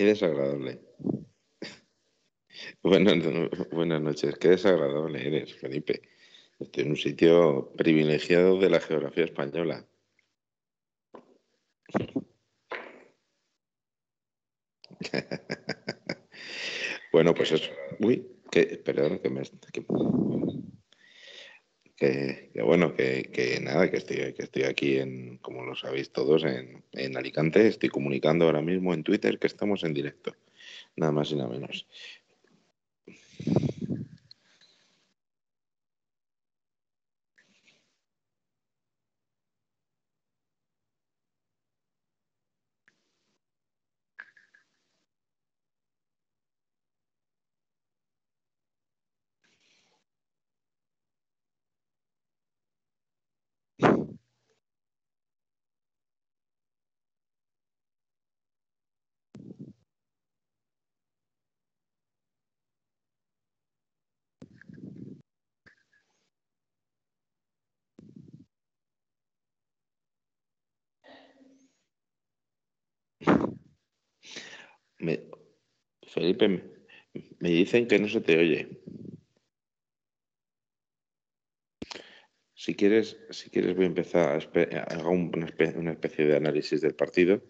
Qué desagradable. Buenas, noches. Qué desagradable eres, Felipe. Estoy en un sitio privilegiado de la geografía española. bueno, pues eso. Uy, que, perdón, que me. Bueno, que, nada, que estoy, que estoy aquí en, como lo sabéis todos, en, en Alicante. Estoy comunicando ahora mismo en Twitter que estamos en directo. Nada más y nada menos. Felipe, me dicen que no se te oye. Si quieres, si quieres voy a empezar, a hago una especie de análisis del partido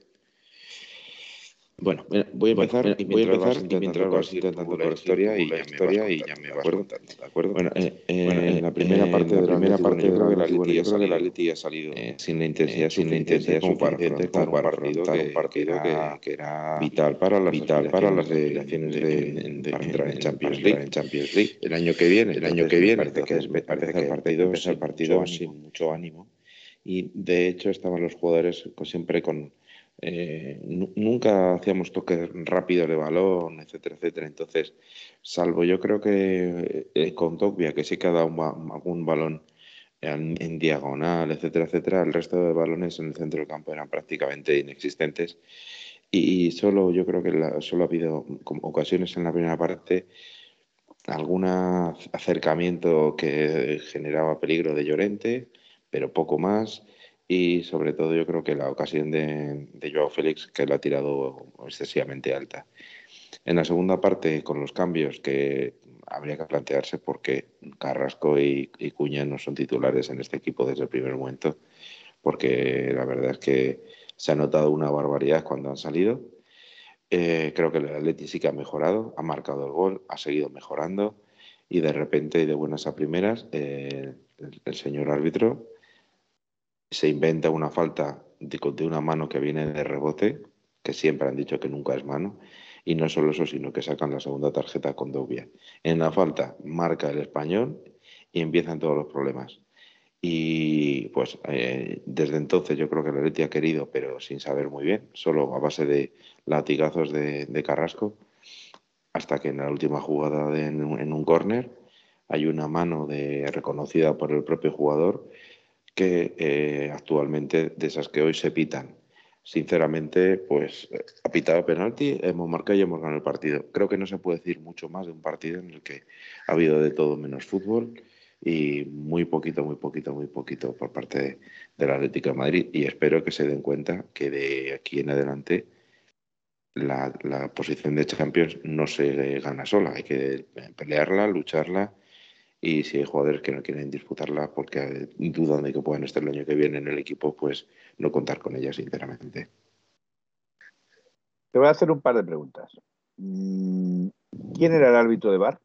bueno, voy a empezar, y voy a empezar y mientras vas intentando la historia y la historia y ya me vas contando, ¿de acuerdo? Bueno, eh, eh, en la primera eh, parte de la primera parte creo que la Leti salido, ha salido sin la intensidad, sin la intensidad como para afrontar un partido que, un partido que, era vital para las vital para las delegaciones de, entrar en Champions League, en Champions League. El año que viene, el año que viene, parece que parece que el partido es el partido sin mucho ánimo y de hecho estaban los jugadores siempre con eh, nunca hacíamos toques rápidos de balón, etcétera, etcétera. Entonces, salvo yo creo que eh, con Tokvia, que sí que ha dado algún balón en, diagonal, etcétera, etcétera, el resto de balones en el centro del campo eran prácticamente inexistentes. Y solo, yo creo que solo ha habido ocasiones en la primera parte, algún acercamiento que generaba peligro de Llorente, pero poco más y sobre todo yo creo que la ocasión de, de Joao Félix que la ha tirado excesivamente alta. En la segunda parte, con los cambios que habría que plantearse porque Carrasco y, Cuña no son titulares en este equipo desde el primer momento, porque la verdad es que se ha notado una barbaridad cuando han salido. Eh, creo que el Atleti sí que ha mejorado, ha marcado el gol, ha seguido mejorando y de repente, de buenas a primeras, eh, el señor árbitro se inventa una falta de, una mano que viene de rebote, que siempre han dicho que nunca es mano, y no solo eso, sino que sacan la segunda tarjeta con Dobia. En la falta marca el español y empiezan todos los problemas. Y pues eh, desde entonces yo creo que la Leti ha querido, pero sin saber muy bien, solo a base de latigazos de, Carrasco, hasta que en la última jugada en, un córner hay una mano de, reconocida por el propio jugador que eh, actualmente de esas que hoy se pitan. Sinceramente, pues ha pitado penalti, hemos marcado y hemos ganado el partido. Creo que no se puede decir mucho más de un partido en el que ha habido de todo menos fútbol y muy poquito, muy poquito, muy poquito por parte de, la Atlético de Madrid. Y espero que se den cuenta que de aquí en adelante la, la posición de Champions no se gana sola. Hay que pelearla, lucharla y si hay jugadores que no quieren disputarla porque dudan de que puedan estar el año que viene en el equipo, pues no contar con ella, sinceramente. Te voy a hacer un par de preguntas. Mm, ¿Quién era el árbitro de bar?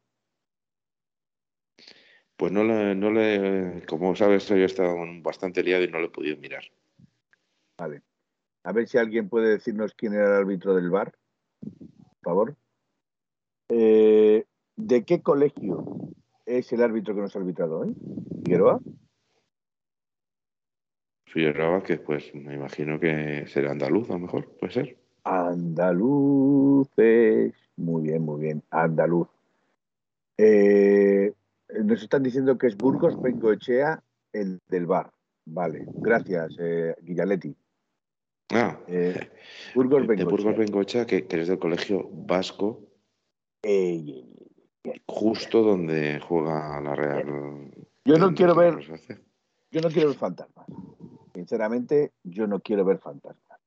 Pues no le, no le, como sabes, yo he estado bastante liado y no lo he podido mirar. Vale. A ver si alguien puede decirnos quién era el árbitro del bar, por favor. Eh, ¿De qué colegio es el árbitro que nos ha arbitrado hoy? ¿Figueroa? Figueroa, que pues me imagino que será andaluz a lo mejor, puede ser. Andaluces. Muy bien, muy bien. Andaluz. Eh, nos están diciendo que es Burgos Bengoechea, el del bar. Vale, gracias, eh, Guillaletti. Ah, eh, Burgos Bengoechea. De Burgos Bengoechea, que, que, es del colegio vasco. Justo donde juega la Real. Yo no quiero ver. Yo no quiero ver fantasmas. Sinceramente, yo no quiero ver fantasmas.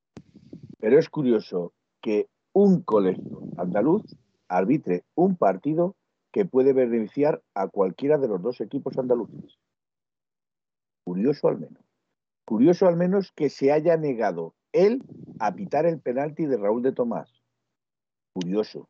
Pero es curioso que un colegio andaluz arbitre un partido que puede beneficiar a cualquiera de los dos equipos andaluces. Curioso al menos. Curioso al menos que se haya negado él a pitar el penalti de Raúl de Tomás. Curioso.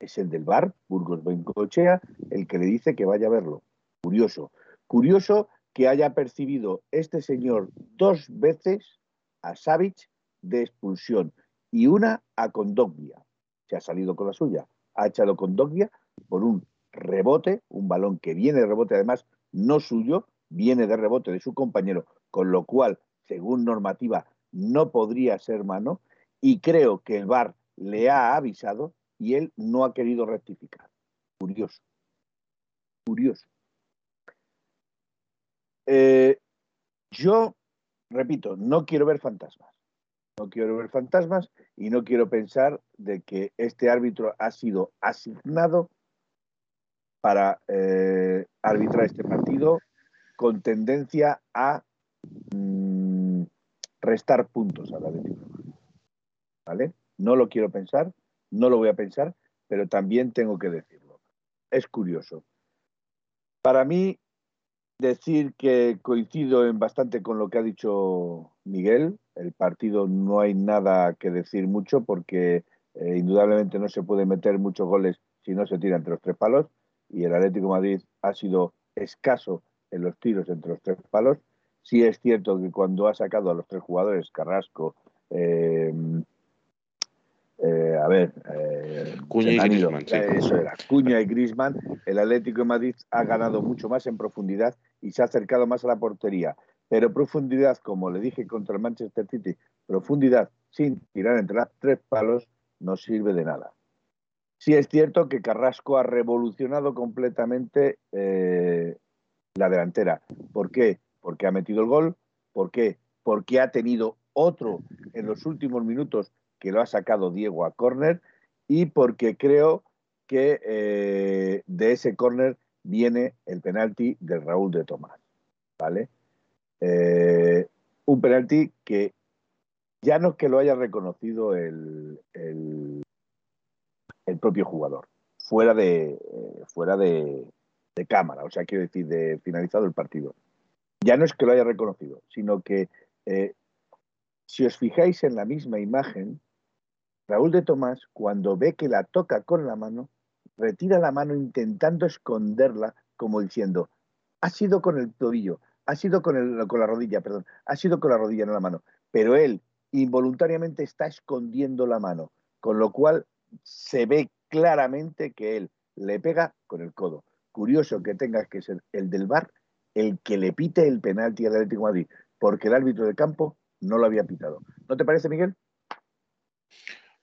Es el del bar, Burgos Bencochea, el que le dice que vaya a verlo. Curioso. Curioso que haya percibido este señor dos veces a Savic de expulsión y una a Condogbia. Se ha salido con la suya. Ha echado Condogbia por un rebote, un balón que viene de rebote, además no suyo, viene de rebote de su compañero, con lo cual, según normativa, no podría ser mano. Y creo que el VAR le ha avisado y él no ha querido rectificar. Curioso. Curioso. Eh, yo, repito, no quiero ver fantasmas. No quiero ver fantasmas y no quiero pensar de que este árbitro ha sido asignado para eh, arbitrar este partido con tendencia a mm, restar puntos a la ¿Vale? No lo quiero pensar, no lo voy a pensar, pero también tengo que decirlo. Es curioso. Para mí, decir que coincido en bastante con lo que ha dicho Miguel. El partido no hay nada que decir mucho porque eh, indudablemente no se puede meter muchos goles si no se tira entre los tres palos y el Atlético Madrid ha sido escaso en los tiros entre los tres palos. Sí es cierto que cuando ha sacado a los tres jugadores, Carrasco, eh, eh, a ver, eh, Cuña y Griezmann, eso era, Cuña y Griezmann, el Atlético de Madrid ha ganado mucho más en profundidad y se ha acercado más a la portería. Pero profundidad, como le dije contra el Manchester City, profundidad sin tirar entre las tres palos no sirve de nada. Sí es cierto que Carrasco ha revolucionado completamente eh, la delantera. ¿Por qué? Porque ha metido el gol. ¿Por qué? Porque ha tenido otro en los últimos minutos que lo ha sacado Diego a córner y porque creo que eh, de ese córner viene el penalti de Raúl de Tomás. ¿Vale? Eh, un penalti que ya no es que lo haya reconocido el, el, propio jugador, fuera de, eh, fuera de, cámara, o sea, quiero decir, de finalizado el partido. Ya no es que lo haya reconocido, sino que si os fijáis en la misma imagen, Raúl de Tomás, cuando ve que la toca con la mano, retira la mano intentando esconderla, como diciendo, ha sido con el tobillo, ha sido con, la rodilla, perdón, ha sido con la rodilla, no la mano. Pero él involuntariamente está escondiendo la mano, con lo cual se ve claramente que él le pega con el codo. Curioso que tengas que ser el del bar el que le pite el penalti al Atlético Madrid, porque el árbitro de campo no lo había pitado. ¿No te parece, Miguel?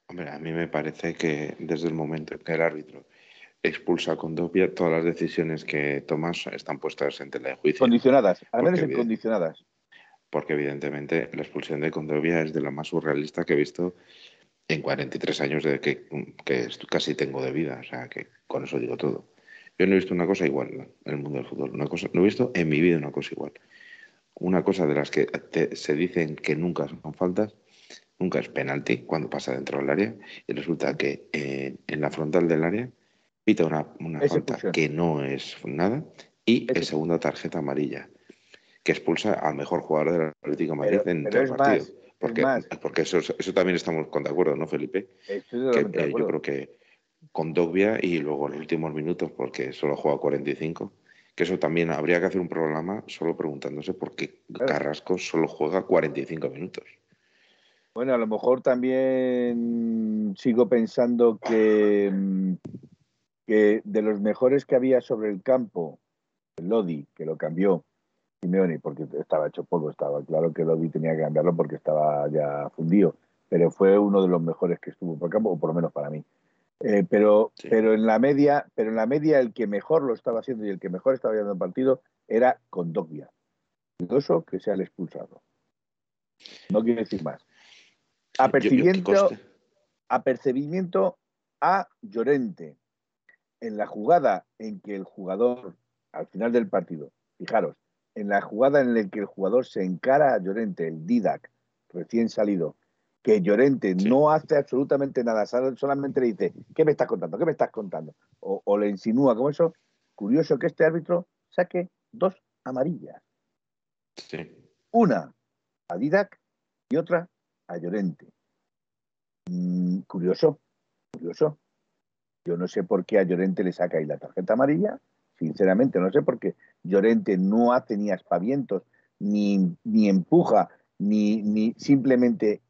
Hombre, a mí me parece que desde el momento en que el árbitro expulsa con Condovia, todas las decisiones que tomas están puestas en tela de juicio. Condicionadas, al menos condicionadas. Porque evidentemente la expulsión de Condovia es de la más surrealista que he visto en 43 años de que, que casi tengo de vida. O sea, que con eso digo todo. Yo no he visto una cosa igual en el mundo del fútbol. Una cosa, no he visto en mi vida una cosa igual. Una cosa de las que se dicen que nunca son faltas, nunca es penalti cuando pasa dentro del área. Y resulta que eh, en la frontal del área pita una, falta que no es nada y es segunda tarjeta amarilla que expulsa al mejor jugador del Atlético de Madrid en todo el partido. porque, porque eso, eso también estamos con de acuerdo, ¿no, Felipe? que, eh, yo creo que con Dogbia y luego en los últimos minutos, porque solo juega 45, que eso también habría que hacer un programa solo preguntándose por qué Carrasco solo juega 45 minutos. Bueno, a lo mejor también sigo pensando que mm, que de los mejores que había sobre el campo, Lodi, que lo cambió, Simeone, porque estaba hecho polvo, estaba claro que Lodi tenía que cambiarlo porque estaba ya fundido, pero fue uno de los mejores que estuvo por el campo, o por lo menos para mí. Eh, pero, pero en la media, pero en la media el que mejor lo estaba haciendo y el que mejor estaba viendo el partido era Condogbia. Dudoso que sea el expulsado. No quiero decir más. Apercibimiento, apercibimiento a Llorente, en la jugada en que el jugador, al final del partido, fijaros, en la jugada en la que el jugador se encara a Llorente, el Didac, recién salido, que Llorente no hace absolutamente nada, solamente le dice, ¿qué me estás contando? ¿Qué me estás contando? O, le insinúa como eso. Curioso que este árbitro saque dos amarillas. Una a Didac y otra a Llorente. Mm, curioso, curioso. Yo no sé por qué a Llorente le saca ahí la tarjeta amarilla, sinceramente no sé por qué Llorente no hace ni aspavientos, ni, ni empuja, ni, ni simplemente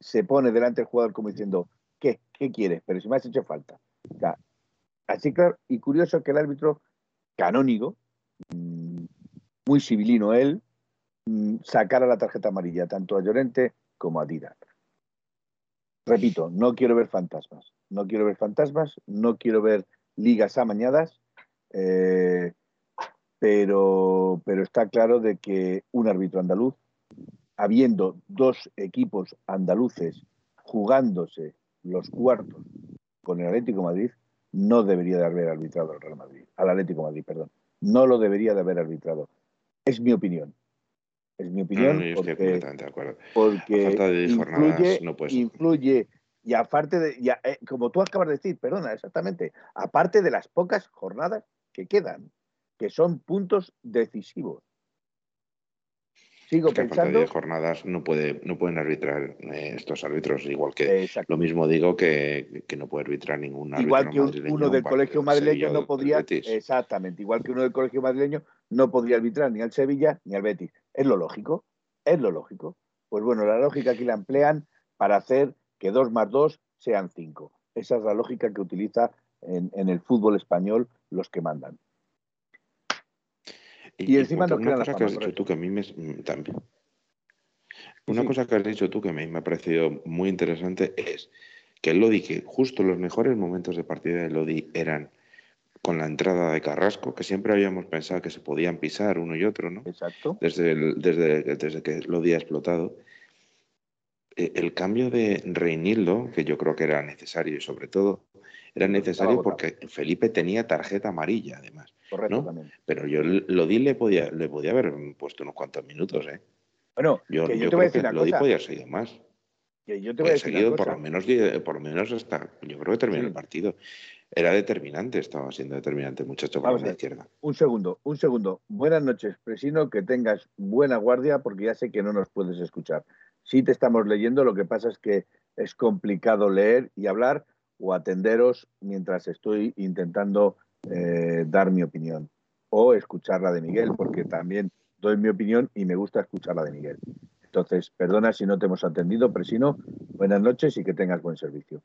se pone delante del jugador como diciendo, ¿qué? ¿Qué quieres? Pero si me has hecho falta. así claro, y curioso que el árbitro canónigo, mm, muy civilino él, mm, sacara la tarjeta amarilla tanto a Llorente como a Didac. Repito, no quiero ver fantasmas, no quiero ver fantasmas, no quiero ver ligas amañadas, eh, pero, pero está claro de que un árbitro andaluz habiendo dos equipos andaluces jugándose los cuartos con el Atlético Madrid, no debería de haber arbitrado al Real Madrid, al Atlético Madrid, perdón. No lo debería de haber arbitrado. Es mi opinión. Es mi opinión. porque, estoy completamente de acuerdo. Porque influye, no influye, y aparte de, ya, eh, como tú acabas de decir, perdona, exactamente, aparte de las pocas jornadas que quedan, que son puntos decisivos sigo pensando. de jornadas no, puede, no pueden arbitrar eh, estos árbitros, igual que lo mismo digo que, no puede arbitrar ningún árbitro. Igual que uno del colegio madrileño no podría. Exactamente, igual que uno del colegio madrileño no podría arbitrar ni al Sevilla ni al Betis. Es lo lógico, es lo lógico. Pues bueno, la lógica aquí la emplean para hacer que dos más dos sean cinco. Esa es la lógica que utiliza en el fútbol español los que mandan. Y, encima no una cosa que has dicho tú que a mí me mm, también. Una cosa que has dicho tú que me, me, ha parecido muy interesante es que el Lodi, que justo los mejores momentos de partida de Lodi eran con la entrada de Carrasco, que siempre habíamos pensado que se podían pisar uno y otro, ¿no? Exacto. Desde, desde, desde que Lodi ha explotado. E, el cambio de Reinildo, que yo creo que era necesario y sobre todo era necesario porque Felipe tenía tarjeta amarilla, además. Correcto, Pero yo lo di, le podía, le podía haber puesto unos cuantos minutos, ¿eh? Bueno, yo, yo, te voy a decir una lo cosa. podía seguir más. Que yo te voy a decir seguido por lo menos por lo menos hasta yo creo que terminó el partido. Era determinante, estaba siendo determinante, muchacho para la izquierda. Un segundo, un segundo. Buenas noches, Presino, que tengas buena guardia porque ya sé que no nos puedes escuchar. Sí te estamos leyendo, lo que pasa es que es complicado leer y hablar o atenderos mientras estoy intentando eh, dar mi opinión o escuchar la de Miguel, porque también doy mi opinión y me gusta escuchar la de Miguel. Entonces, perdona si no te hemos atendido, Presino. Buenas noches y que tengas buen servicio.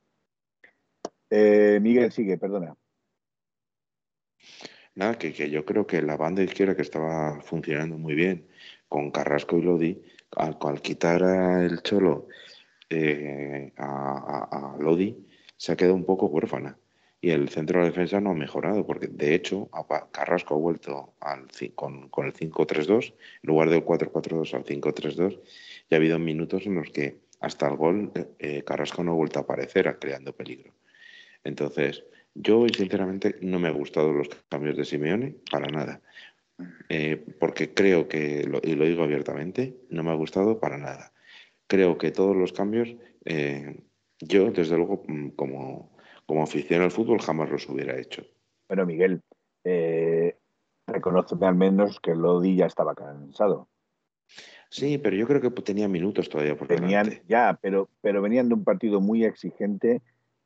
Eh, Miguel, sigue, perdona. Nada, que, yo creo que la banda izquierda que estaba funcionando muy bien con Carrasco y Lodi, al, quitar el Cholo eh, a, Lodi, se ha quedado un poco huérfana y el centro de defensa no ha mejorado, porque de hecho Carrasco ha vuelto al, con, con el 5-3-2, en lugar del 4-4-2 al 5-3-2, y ha habido minutos en los que hasta el gol eh, Carrasco no ha vuelto a aparecer, creando peligro. Entonces, yo sinceramente no me han gustado los cambios de Simeone, para nada. Eh, porque creo que, y lo digo abiertamente, no me ha gustado para nada. Creo que todos los cambios, yo desde luego mm, como como afición al fútbol jamás los hubiera hecho. Bueno, Miguel, eh, reconoceme al menos que Lodi ya estaba cansado. Sí, pero yo creo que tenía minutos todavía por Venían, ya, pero, pero venían de un partido muy exigente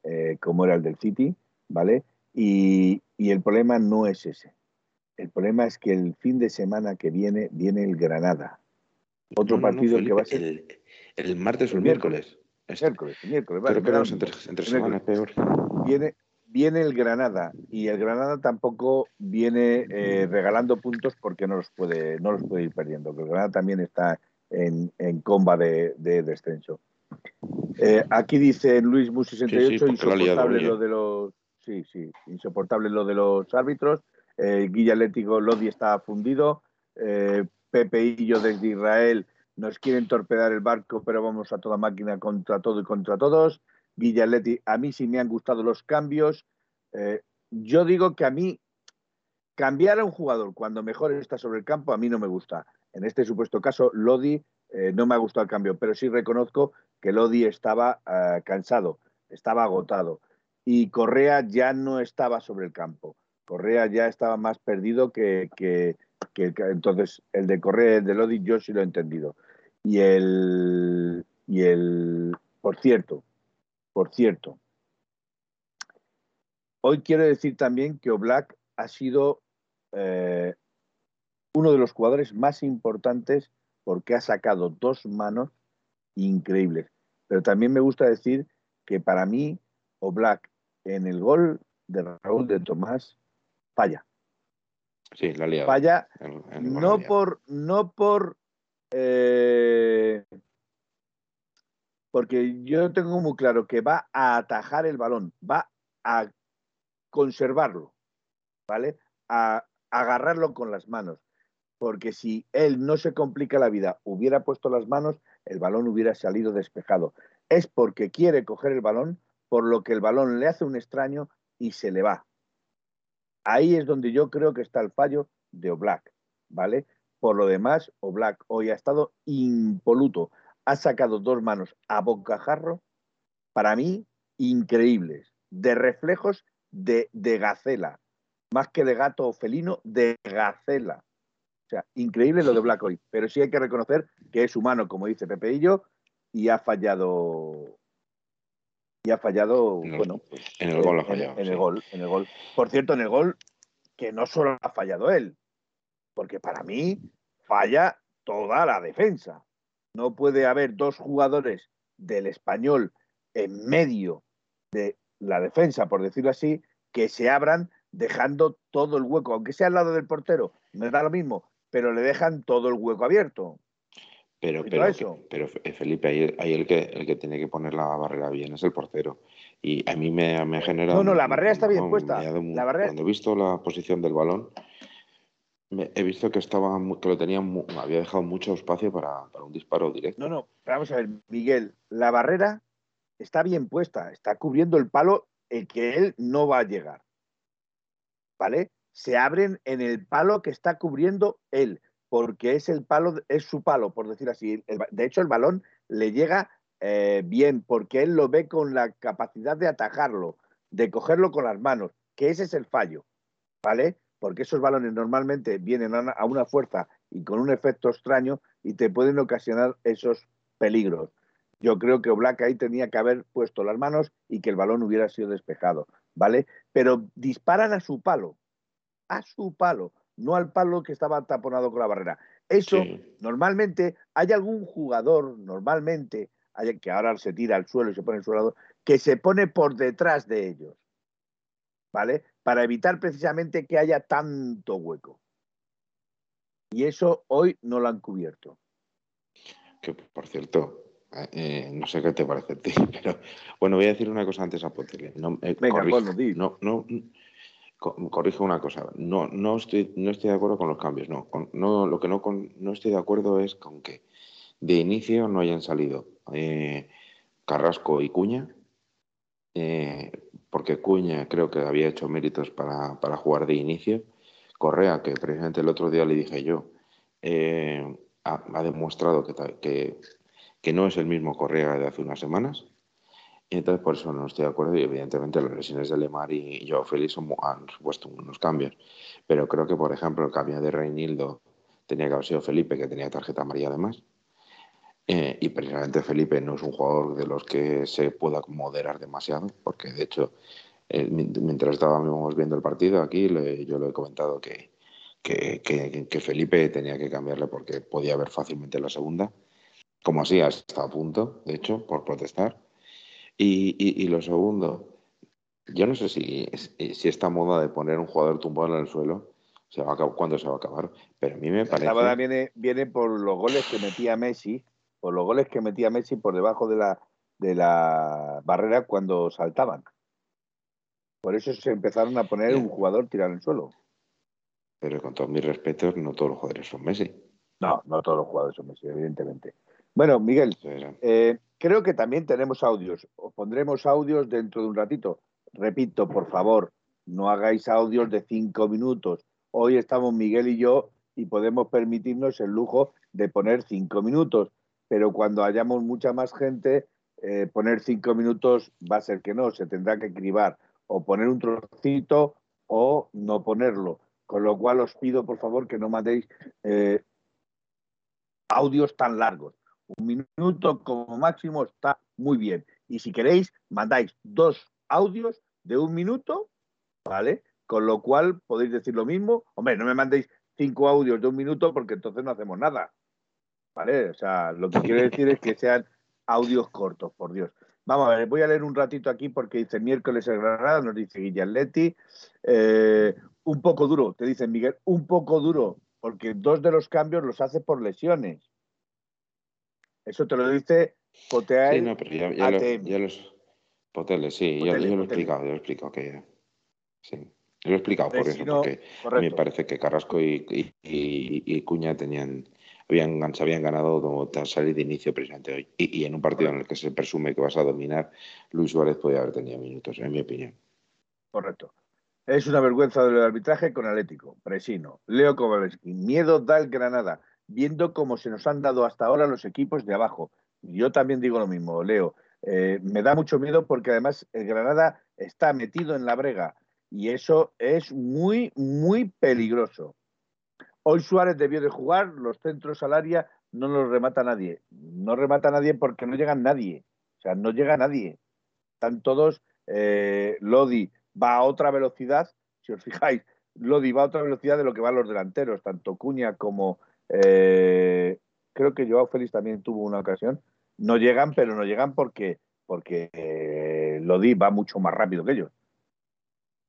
eh, como era el del City, ¿vale? Y, el problema no es ese. El problema es que el fin de semana que viene viene el Granada. Otro partido que va a ser. El, martes o el miércoles. Miércoles, miércoles. Vale, pero, entre, entre semanas peor viene, viene el Granada y el Granada tampoco viene eh, regalando puntos porque no los puede, no los puede ir perdiendo. el Granada también está en, en comba de, descenso. Eh, aquí dice Luis Mus 68, insoportable lo de los sí, sí, insoportable lo de los árbitros. Eh, Guilla Atlético Lodi está fundido. Eh, Pepe y yo desde Israel nos quieren torpedar el barco, pero vamos a toda máquina contra todo y contra todos. Guillaletti, a mí sí me han gustado los cambios. Eh, yo digo que a mí cambiar a un jugador cuando mejor está sobre el campo, a mí no me gusta. En este supuesto caso, Lodi eh, no me ha gustado el cambio, pero sí reconozco que Lodi estaba eh, cansado, estaba agotado y Correa ya no estaba sobre el campo. Correa ya estaba más perdido que, que, entonces el de Correa, el de Lodi, yo sí lo he entendido. Y el, y el, por cierto, por cierto, hoy quiero decir también que Oblak ha sido eh, uno de los jugadores más importantes porque ha sacado dos manos increíbles. Pero también me gusta decir que para mí Oblak en el gol de Raúl de Tomás falla. Sí, la liado. Falla no, por, no por eh, porque yo tengo muy claro que va a atajar el balón, va a conservarlo, ¿vale? A agarrarlo con las manos. Porque si él no se complica la vida, hubiera puesto las manos, el balón hubiera salido despejado. Es porque quiere coger el balón, por lo que el balón le hace un extraño y se le va. Ahí es donde yo creo que está el fallo de Oblak, ¿vale? Por lo demás, Oblak hoy ha estado impoluto ha sacado dos manos a bocajarro, para mí, increíbles, de reflejos de, de gacela, más que de gato o felino, de gacela. O sea, increíble lo de Black hoy, pero sí hay que reconocer que es humano, como dice Pepeillo, y ha fallado. Y ha fallado, bueno. Pues, en el gol ha fallado. En, el gol, en el gol. Por cierto, en el gol, que no solo ha fallado él, porque para mí falla toda la defensa. No puede haber dos jugadores del español en medio de la defensa, por decirlo así, que se abran dejando todo el hueco, aunque sea al lado del portero, me da lo mismo, pero le dejan todo el hueco abierto. Pero, pero, pero eh, Felipe, ahí, el, que, el que tiene que poner la barrera bien es el portero. Y a mí me, ha generado. No, no, la barrera está bien puesta. la barrera... Cuando he visto la posición del balón, he visto que estaba que lo tenía había dejado mucho espacio para, un disparo directo. No, no, vamos a ver, Miguel, la barrera está bien puesta, está cubriendo el palo el que él no va a llegar. ¿Vale? Se abren en el palo que está cubriendo él, porque es el palo, es su palo, por decir así. de hecho, el balón le llega eh, bien, porque él lo ve con la capacidad de atajarlo, de cogerlo con las manos, que ese es el fallo. ¿Vale? porque esos balones normalmente vienen a una fuerza y con un efecto extraño y te pueden ocasionar esos peligros. Yo creo que Oblak ahí tenía que haber puesto las manos y que el balón hubiera sido despejado, ¿vale? Pero disparan a su palo, a su palo, no al palo que estaba taponado con la barrera. Eso, normalmente, hay algún jugador, normalmente, hay, que ahora se tira al suelo y se pone en su lado, que se pone por detrás de ellos. ¿vale? Para evitar precisamente que haya tanto hueco. Y eso hoy no lo han cubierto. Que por cierto, eh, no sé qué te parece a ti, pero bueno, voy a decir una cosa antes a Potel. No, eh, Venga, no, no, corrijo una cosa. No, no, estoy, no estoy de acuerdo con los cambios. No, no lo que no, no estoy de acuerdo es con que de inicio no hayan salido eh, Carrasco y Cuña. Eh, porque Cuña creo que había hecho méritos para, jugar de inicio. Correa, que precisamente el otro día le dije yo, eh, ha, demostrado que, que, no es el mismo Correa de hace unas semanas. Y entonces por eso no estoy de acuerdo y evidentemente las lesiones de Lemar y Joao Félix han supuesto unos cambios. Pero creo que, por ejemplo, el cambio de Reinildo tenía que haber sido Felipe, que tenía tarjeta amarilla además. Eh, y precisamente Felipe no es un jugador de los que se pueda moderar demasiado, porque de hecho, eh, mientras estábamos viendo el partido aquí, yo le he comentado que, que, Felipe tenía que cambiarle porque podía haber fácilmente la segunda, como así hasta a punto, de hecho, por protestar. Y, y, lo segundo, yo no sé si, si esta moda de poner un jugador tumbado en el suelo se va a cuándo se va a acabar, pero a mí me parece... La moda viene, viene por los goles que metía Messi por los goles que metía Messi por debajo de la, de la barrera cuando saltaban. Por eso se empezaron a poner un jugador tirado en el suelo. Pero con todos mis respetos, no todos los jugadores son Messi. No, no todos los jugadores son Messi, evidentemente. Bueno, Miguel, eh, creo que también tenemos audios. Os pondremos audios dentro de un ratito. Repito, por favor, no hagáis audios de cinco minutos. Hoy estamos Miguel y yo y podemos permitirnos el lujo de poner cinco minutos pero cuando hayamos mucha más gente, eh, poner cinco minutos va a ser que no, se tendrá que cribar o poner un trocito o no ponerlo. Con lo cual os pido, por favor, que no mandéis eh, audios tan largos. Un minuto como máximo está muy bien. Y si queréis, mandáis dos audios de un minuto, ¿vale? Con lo cual podéis decir lo mismo. Hombre, no me mandéis cinco audios de un minuto porque entonces no hacemos nada. ¿Vale? O sea, lo que quiero decir es que sean audios cortos, por Dios. Vamos a ver, voy a leer un ratito aquí porque dice miércoles el Granada, nos dice Guillaletti. Eh, un poco duro, te dice Miguel, un poco duro, porque dos de los cambios los hace por lesiones. Eso te lo dice Poteael. Sí, no, pero ya, los. Poteles, sí, ya, lo he explicado, yo lo he explicado que. Sí. Lo he explicado por eso, porque a mí me parece que Carrasco y, y, Cuña tenían habían, se habían ganado tras salir de inicio precisamente hoy. Y, en un partido en el que se presume que vas a dominar, Luis Suárez podía haber tenido minutos, en mi opinión. Correcto. Es una vergüenza del arbitraje con Atlético, Presino, Leo Kovalevski. Miedo da el Granada, viendo cómo se nos han dado hasta ahora los equipos de abajo. Yo también digo lo mismo, Leo. Eh, me da mucho miedo porque además el Granada está metido en la brega y eso es muy, muy peligroso. Hoy Suárez debió de jugar, los centros al área no los remata nadie. No remata nadie porque no llega nadie. O sea, no llega nadie. Están todos, eh, Lodi va a otra velocidad, si os fijáis, Lodi va a otra velocidad de lo que van los delanteros, tanto Cuña como eh, creo que Joao Félix también tuvo una ocasión. No llegan, pero no llegan porque, porque eh, Lodi va mucho más rápido que ellos.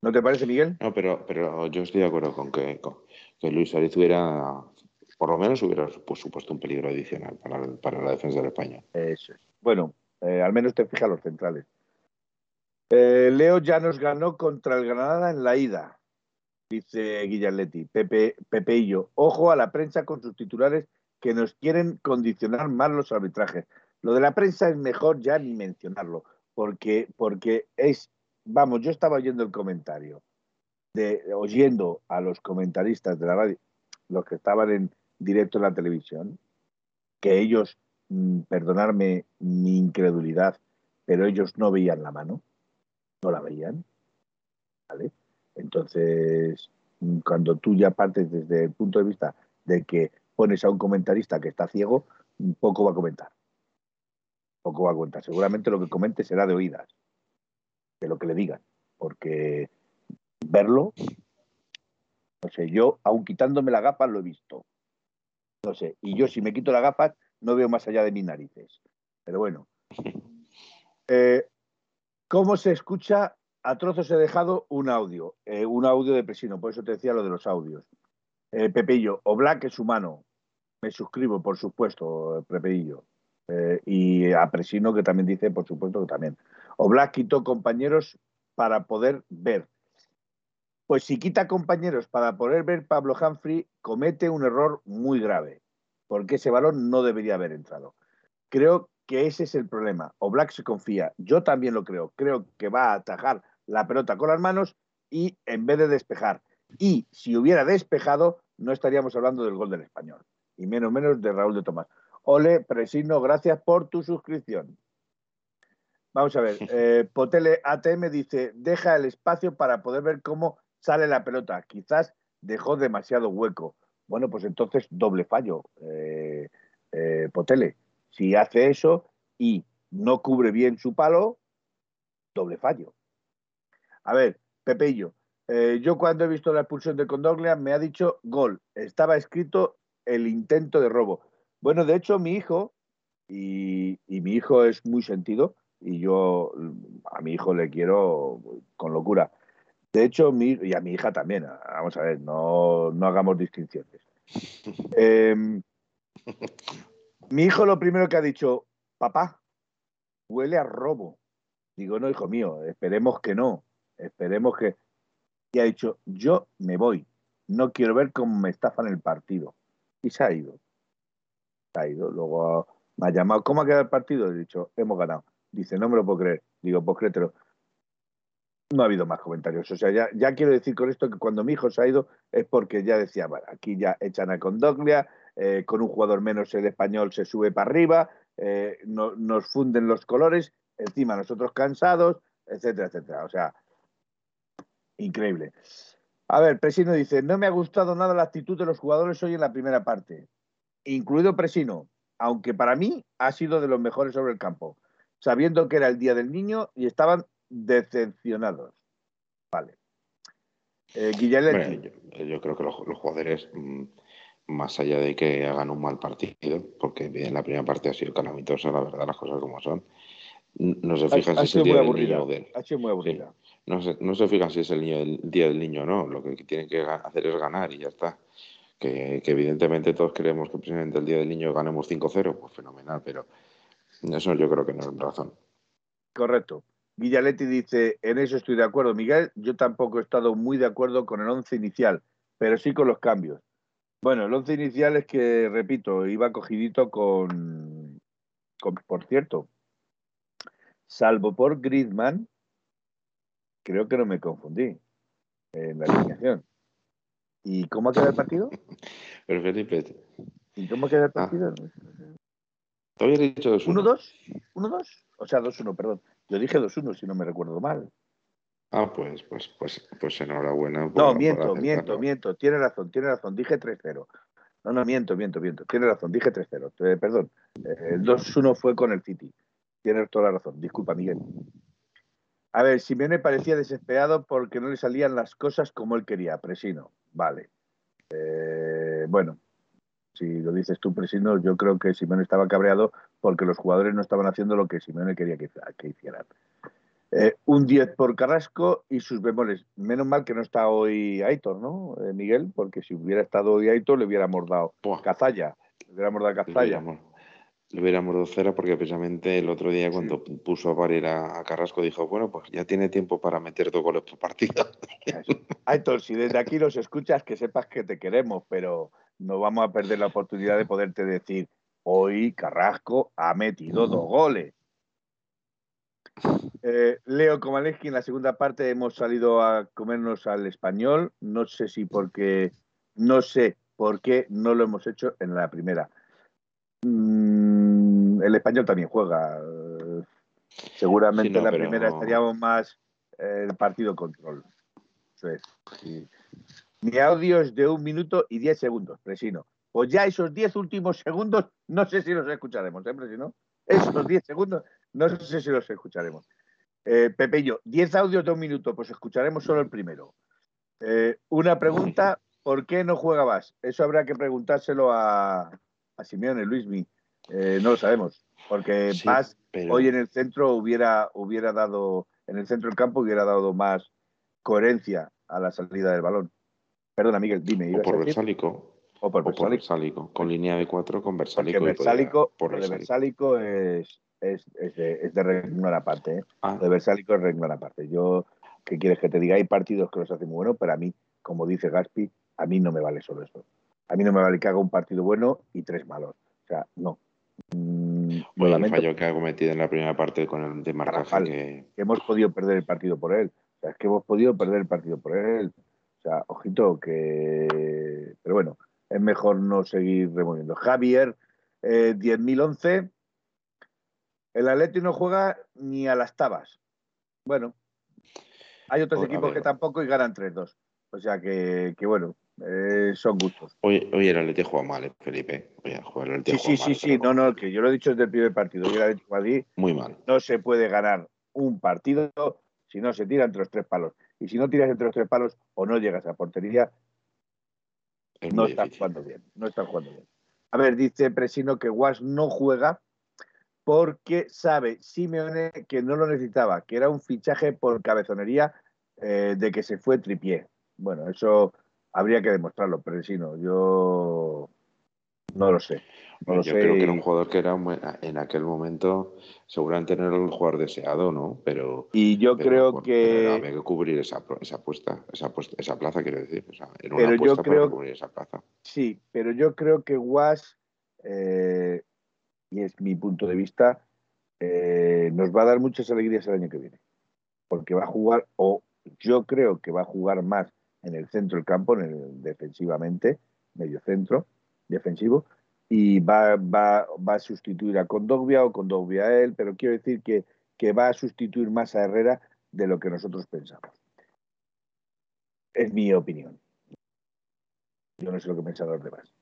¿No te parece, Miguel? No, pero, pero yo estoy de acuerdo con que, que Luis Suárez hubiera, por lo menos hubiera supuesto un peligro adicional para, la defensa de España. Eso es. Bueno, eh, al menos te fijas los centrales. Eh, Leo ya nos ganó contra el Granada en la ida, dice Guillaletti. Pepe, Pepe y yo. Ojo a la prensa con sus titulares que nos quieren condicionar más los arbitrajes. Lo de la prensa es mejor ya ni mencionarlo, porque, porque es vamos, yo estaba oyendo el comentario, de, oyendo a los comentaristas de la radio, los que estaban en directo en la televisión, que ellos, mm, perdonarme mi incredulidad, pero ellos no veían la mano, no la veían, ¿vale? Entonces, cuando tú ya partes desde el punto de vista de que pones a un comentarista que está ciego, poco va a comentar. Poco va a comentar. Seguramente lo que comente será de oídas de lo que le digan, porque verlo, no sé, yo, aun quitándome la gafas, lo he visto. No sé, y yo si me quito la gafas, no veo más allá de mis narices. Pero bueno. Eh, ¿Cómo se escucha? A trozos he dejado un audio, eh, un audio de Presino, por eso te decía lo de los audios. Eh, Pepillo, o Black es humano. Me suscribo, por supuesto, Pepillo. Eh, y a Presino, que también dice, por supuesto, que también. Oblak quitó compañeros para poder ver. Pues si quita compañeros para poder ver, Pablo Humphrey comete un error muy grave, porque ese balón no debería haber entrado. Creo que ese es el problema. Oblak se confía, yo también lo creo. Creo que va a atajar la pelota con las manos y en vez de despejar. Y si hubiera despejado, no estaríamos hablando del gol del español, y menos menos de Raúl de Tomás. Ole, Presino, gracias por tu suscripción. Vamos a ver, eh, Potele ATM dice, deja el espacio para poder ver cómo sale la pelota. Quizás dejó demasiado hueco. Bueno, pues entonces doble fallo, eh, eh, Potele. Si hace eso y no cubre bien su palo, doble fallo. A ver, Pepillo, yo cuando he visto la expulsión de Condoglia me ha dicho gol. Estaba escrito el intento de robo. Bueno, de hecho, mi hijo, y mi hijo es muy sentido, y yo a mi hijo le quiero con locura. De hecho, mi, y a mi hija también, vamos a ver, no, no hagamos distinciones. Em, mi hijo lo primero que ha dicho, papá, huele a robo. Digo, no, hijo mío, esperemos que no, esperemos que... Y ha dicho, yo me voy, no quiero ver cómo me estafan el partido. Y se ha ido. Se ha ido. Luego me ha llamado, ¿cómo ha quedado el partido? He dicho, hemos ganado. Dice, no me lo puedo creer. Digo, pues créetelo. No ha habido más comentarios. O sea, ya, ya, quiero decir con esto que cuando mi hijo se ha ido es porque ya decía, aquí ya echan a Condoglia, eh, con un jugador menos el español se sube para arriba, eh, nos funden los colores, encima nosotros cansados, etcétera, etcétera. O sea, increíble. A ver, Presino dice, no me ha gustado nada la actitud de los jugadores hoy en la primera parte, incluido Presino, aunque para mí ha sido de los mejores sobre el campo, sabiendo que era el Día del Niño y estaban decepcionados. Vale. Eh, yo, creo que los, jugadores, mm, más allá de que hagan un mal partido, porque en la primera parte ha sido calamitosa, la verdad, las cosas como son, no se fijan si es el día del niño o del... no, se, no se fijan si es el, día del niño o no, lo que tienen que hacer es ganar y ya está. Que, evidentemente todos queremos que precisamente el día del niño ganemos 5-0, pues fenomenal, pero eso yo creo que no es razón. Correcto. Villaletti dice, en eso estoy de acuerdo, Miguel. Yo tampoco he estado muy de acuerdo con el once inicial, pero sí con los cambios. Bueno, el once inicial es que, repito, iba cogidito con, por cierto, salvo por Griezmann, creo que no me confundí en la alineación. ¿Y cómo ha quedado el partido? Pero Felipe. ¿Y cómo ha quedado el ah. partido? Te había dicho 2-1. ¿1-2? ¿1-2? O sea, 2-1, perdón. Yo dije 2-1, si no me recuerdo mal. Ah, pues, pues, pues, pues enhorabuena. no, miento, miento, miento. Tiene razón, tiene razón. Dije 3-0. No, no, miento, miento, miento. Tiene razón, dije 3-0. Eh, perdón. Eh, el 2-1 fue con el City. Tienes toda la razón. Disculpa, Miguel. A ver, Simeone parecía desesperado porque no le salían las cosas como él quería. Presino. Vale. Eh, bueno, si lo dices tú, Presino, yo creo que Simeone estaba cabreado porque los jugadores no estaban haciendo lo que Simeone quería que, hicieran. Eh, un 10 por Carrasco y sus bemoles. Menos mal que no está hoy Aitor, ¿no, eh, Miguel? Porque si hubiera estado hoy Aitor, le hubiéramos dado Cazalla. Le hubiéramos dado Cazalla. Le hubiéramos dado cera porque precisamente el otro día cuando puso a parir a, Carrasco dijo, bueno, pues ya tiene tiempo para meter dos goles por partido. Aitor, si desde aquí los escuchas, que sepas que te queremos, pero no vamos a perder la oportunidad de poderte decir, hoy Carrasco ha metido dos goles. Eh, Leo Komaleski, en la segunda parte hemos salido a comernos al español. No sé si porque, no sé por qué no lo hemos hecho en la primera. Mm, el español también juega. Seguramente en la primera estaríamos más el partido control. Mi audio es de un minuto y diez segundos, Presino. Pues ya esos diez últimos segundos, no sé si los escucharemos, ¿eh, Presino? Esos diez segundos, no sé si los escucharemos. Eh, Pepe y yo, diez audios de un minuto, pues escucharemos solo el primero. Eh, una pregunta, ¿por qué no juega más? Eso habrá que preguntárselo a, a Simeone, Luismi. Eh, no lo sabemos, porque más hoy en el centro hubiera, hubiera dado, en el centro del campo hubiera dado más coherencia a la salida del balón. Perdona, Miguel, dime. O por Versálico. O por Versálico. Con línea de cuatro con Versálico. Porque Versálico, por de Versálico es, es, es, de, es de regno aparte. ¿eh? Ah. De Versálico es regno aparte. Yo, ¿qué quieres que te diga? Hay partidos que los hacen muy buenos, pero a mí, como dice Gaspi, a mí no me vale solo eso. A mí no me vale que haga un partido bueno y tres malos. O sea, no. Mm, el fallo que ha cometido en la primera parte con el de que... que... hemos podido perder el partido por él. O sea, es que hemos podido perder el partido por él ojito que... Pero bueno, es mejor no seguir removiendo. Javier, eh, 10.011. El Atleti no juega ni a las tabas. Bueno, hay otros pues, equipos que tampoco y ganan 3-2. O sea que, bueno, eh, son gustos. Hoy, hoy el Atleti juega mal, Felipe. el sí, sí, sí, sí, no, no, que yo lo he dicho desde el primer partido. Hoy el Madrid Muy mal. No se puede ganar un partido si no se tira entre los tres palos. Y si no tiras entre los tres palos o no llegas a portería, no estás jugando bien. No estás jugando bien. A ver, dice Presino que Was no juega porque sabe Simeone que no lo necesitaba, que era un fichaje por cabezonería eh, de que se fue tripié. Bueno, eso habría que demostrarlo, Presino. Yo no lo sé. Yo creo que era un jugador que era en aquel momento seguramente no era el jugador deseado, ¿no? Pero y yo creo que había que cubrir esa, esa apuesta, esa, esa plaza, quiero decir. era una apuesta para cubrir esa plaza. Sí, pero yo creo que Was, eh, y es mi punto de vista, eh, nos va a dar muchas alegrías el año que viene. Porque va a jugar, o yo creo que va a jugar más en el centro del campo, en el, defensivamente, medio centro, defensivo, y va, va, va a sustituir a Condogbia o Condogbia a él, pero quiero decir que, que va a sustituir más a Herrera de lo que nosotros pensamos. Es mi opinión. Yo no sé lo que piensan los demás.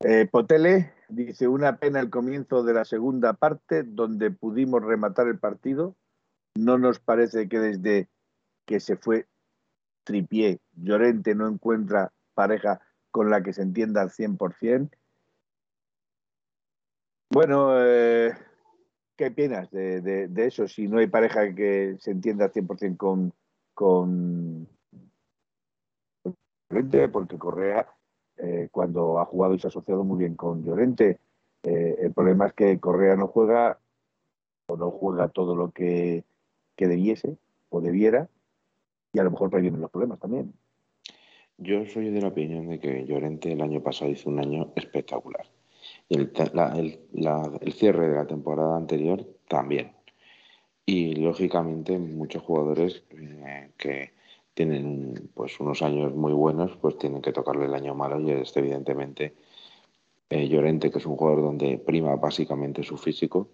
Eh, Potele dice, una pena el comienzo de la segunda parte donde pudimos rematar el partido. No nos parece que desde que se fue Tripié, Llorente no encuentra pareja con la que se entienda al 100%. Bueno, eh, ¿qué opinas de, eso? Si no hay pareja que se entienda al 100% con, con Llorente, porque Correa, eh, cuando ha jugado y se ha asociado muy bien con Llorente, eh, el problema es que Correa no juega o no juega todo lo que, que debiese o debiera, y a lo mejor vienen los problemas también. Yo soy de la opinión de que Llorente el año pasado hizo un año espectacular. Y el, el, cierre de la temporada anterior también. Y lógicamente muchos jugadores eh, que tienen pues unos años muy buenos, pues tienen que tocarle el año malo y este evidentemente eh, Llorente, que es un jugador donde prima básicamente su físico,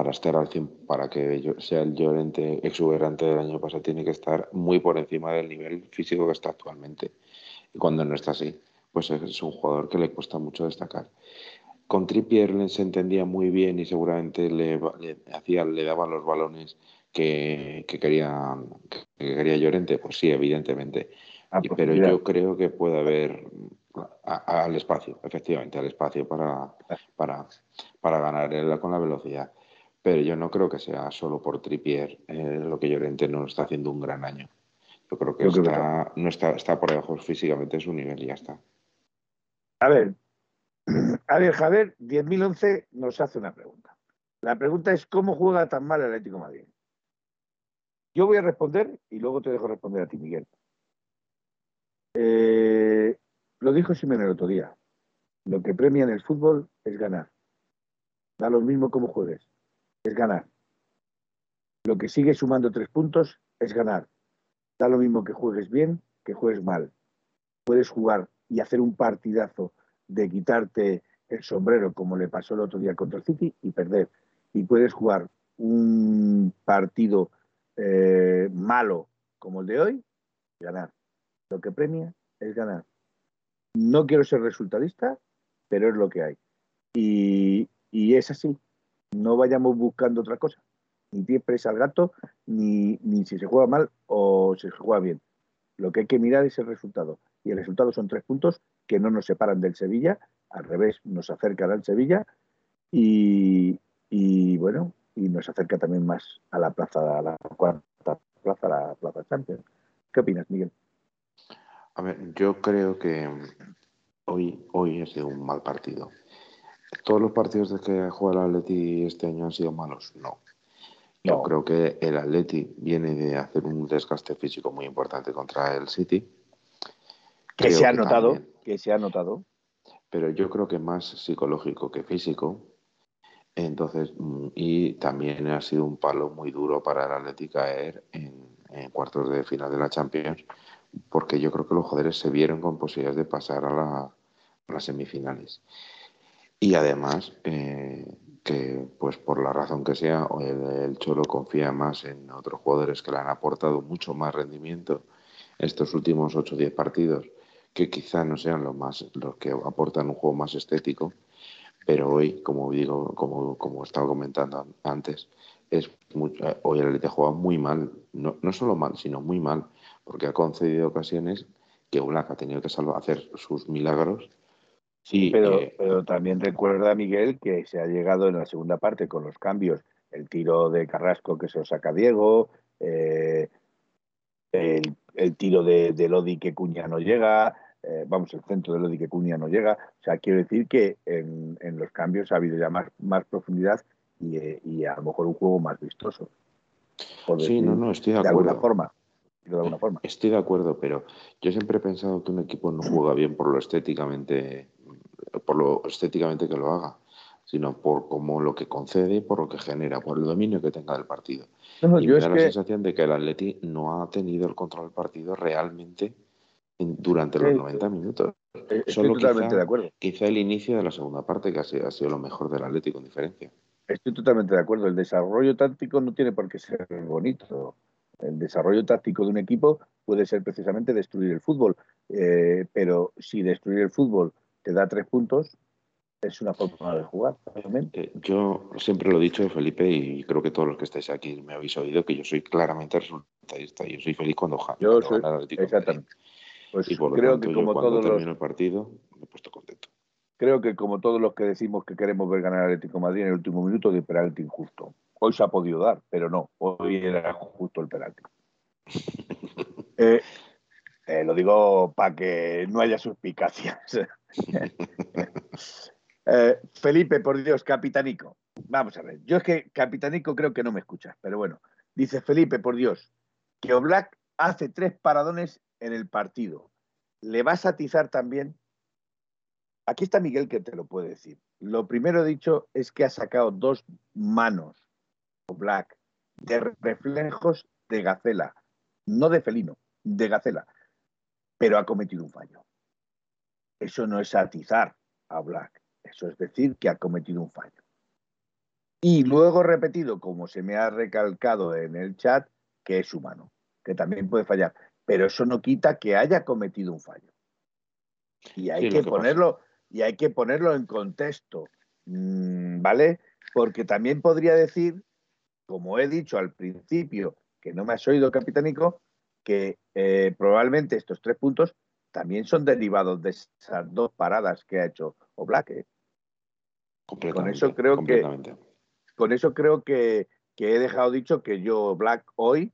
para estar al 100, para que sea el Llorente exuberante del año pasado, tiene que estar muy por encima del nivel físico que está actualmente. Y cuando no está así, pues es un jugador que le cuesta mucho destacar. Con Trippier se entendía muy bien y seguramente le, hacía, le daban los balones que, quería, que quería Llorente. Pues sí, evidentemente. Ah, pues pero yo creo que puede haber al espacio, efectivamente, al espacio para, para, para ganar con la velocidad pero yo no creo que sea solo por Trippier eh, lo que Llorente no está haciendo un gran año. Yo creo que, está, no está, está por debajo físicamente de su nivel y ya está. A ver, a ver, Javier, 10.011 nos hace una pregunta. La pregunta es, ¿cómo juega tan mal el Atlético Madrid? Yo voy a responder y luego te dejo responder a ti, Miguel. Eh, lo dijo Simeone el otro día. Lo que premia en el fútbol es ganar. Da lo mismo como juegues es ganar. Lo que sigue sumando tres puntos es ganar. Da lo mismo que juegues bien que juegues mal. Puedes jugar y hacer un partidazo de quitarte el sombrero como le pasó el otro día contra el City y perder. Y puedes jugar un partido eh, malo como el de hoy y ganar. Lo que premia es ganar. No quiero ser resultadista, pero es lo que hay. y es así no vayamos buscando otra cosa. Ni pie presa al gato, ni, ni si se juega mal o si se juega bien. Lo que hay que mirar es el resultado. Y el resultado son tres puntos que no nos separan del Sevilla, al revés, nos acercan al Sevilla y, y bueno, y nos acerca también más a la plaza, a la cuarta plaza, a la plaza Champions. ¿Qué opinas, Miguel? A ver, yo creo que hoy, hoy ha un mal partido. ¿Todos los partidos de que juega el Atleti este año han sido malos? No. Yo creo que el Atleti viene de hacer un desgaste físico muy importante contra el City. Que se ha notado, que se ha notado. Pero yo creo que más psicológico que físico. Entonces, mm, y también ha sido un palo muy duro para el Atleti caer en, cuartos de final de la Champions, porque yo creo que los jugadores se vieron con posibilidades de pasar a las semifinales. Y además, eh, que pues por la razón que sea, el, Cholo confía más en otros jugadores que le han aportado mucho más rendimiento estos últimos 8 o 10 partidos, que quizá no sean los, más, los que aportan un juego más estético, pero hoy, como digo, como, como estaba comentando antes, es hoy el Elite juega muy mal, no, no solo mal, sino muy mal, porque ha concedido ocasiones que Black ha tenido que salvar, hacer sus milagros Sí, pero, eh, pero también recuerda, Miguel, que se ha llegado en la segunda parte con los cambios. El tiro de Carrasco que se lo saca Diego, eh, el, tiro de, Lodi que Cuña no llega, eh, vamos, el centro de Lodi que Cuña no llega. O sea, quiero decir que en, los cambios ha habido ya más, más profundidad y, a lo mejor un juego más vistoso. Sí, no, no, estoy de, acuerdo. Alguna forma, de alguna forma. Estoy de acuerdo, pero yo siempre he pensado que un equipo no juega bien por lo estéticamente por lo estéticamente que lo haga, sino por como lo que concede y por lo que genera, por el dominio que tenga del partido. y me da la sensación de que el Atleti no ha tenido el control del partido realmente durante los 90 minutos. Eh, estoy totalmente de acuerdo. Quizá el inicio de la segunda parte, que ha sido, ha sido lo mejor del Atlético con diferencia. Estoy totalmente de acuerdo. El desarrollo táctico no tiene por qué ser bonito. El desarrollo táctico de un equipo puede ser precisamente destruir el fútbol. Eh, pero si destruir el fútbol te da tres puntos, es una forma de jugar, obviamente. Yo siempre lo he dicho, Felipe, y creo que todos los que estáis aquí me habéis oído, que yo soy claramente resultadista. Yo soy feliz cuando, yo soy, Exactamente. Pues y por creo que como todos los... el partido me he puesto contento. Creo que como todos los que decimos que queremos ver ganar al Atlético Madrid en el último minuto de penalti injusto. Hoy se ha podido dar, pero no, hoy era justo el penalti. Eh, eh, lo digo para que no haya suspicacias. Eh, Felipe, por Dios, capitanico. Vamos a ver. Yo es que capitanico creo que no me escuchas, pero bueno. Dice Felipe, por Dios, que Oblak hace tres paradones en el partido. ¿Le va a atizar también? Aquí está Miguel que te lo puede decir. Lo primero dicho es que ha sacado dos manos, black, de reflejos de gacela, no de felino, de gacela, pero ha cometido un fallo. Eso no es atizar a Black, eso es decir que ha cometido un fallo. Y luego repetido, como se me ha recalcado en el chat, que es humano, que también puede fallar pero eso no quita que haya cometido un fallo. Y hay que, ponerlo y hay que ponerlo en contexto, mm, ¿vale? Porque también podría decir, como he dicho al principio, que no me has oído, capitánico, que eh, probablemente estos tres puntos también son derivados de esas dos paradas que ha hecho Oblak. ¿eh? Con eso creo que con eso creo que, que, he dejado dicho que yo Black hoy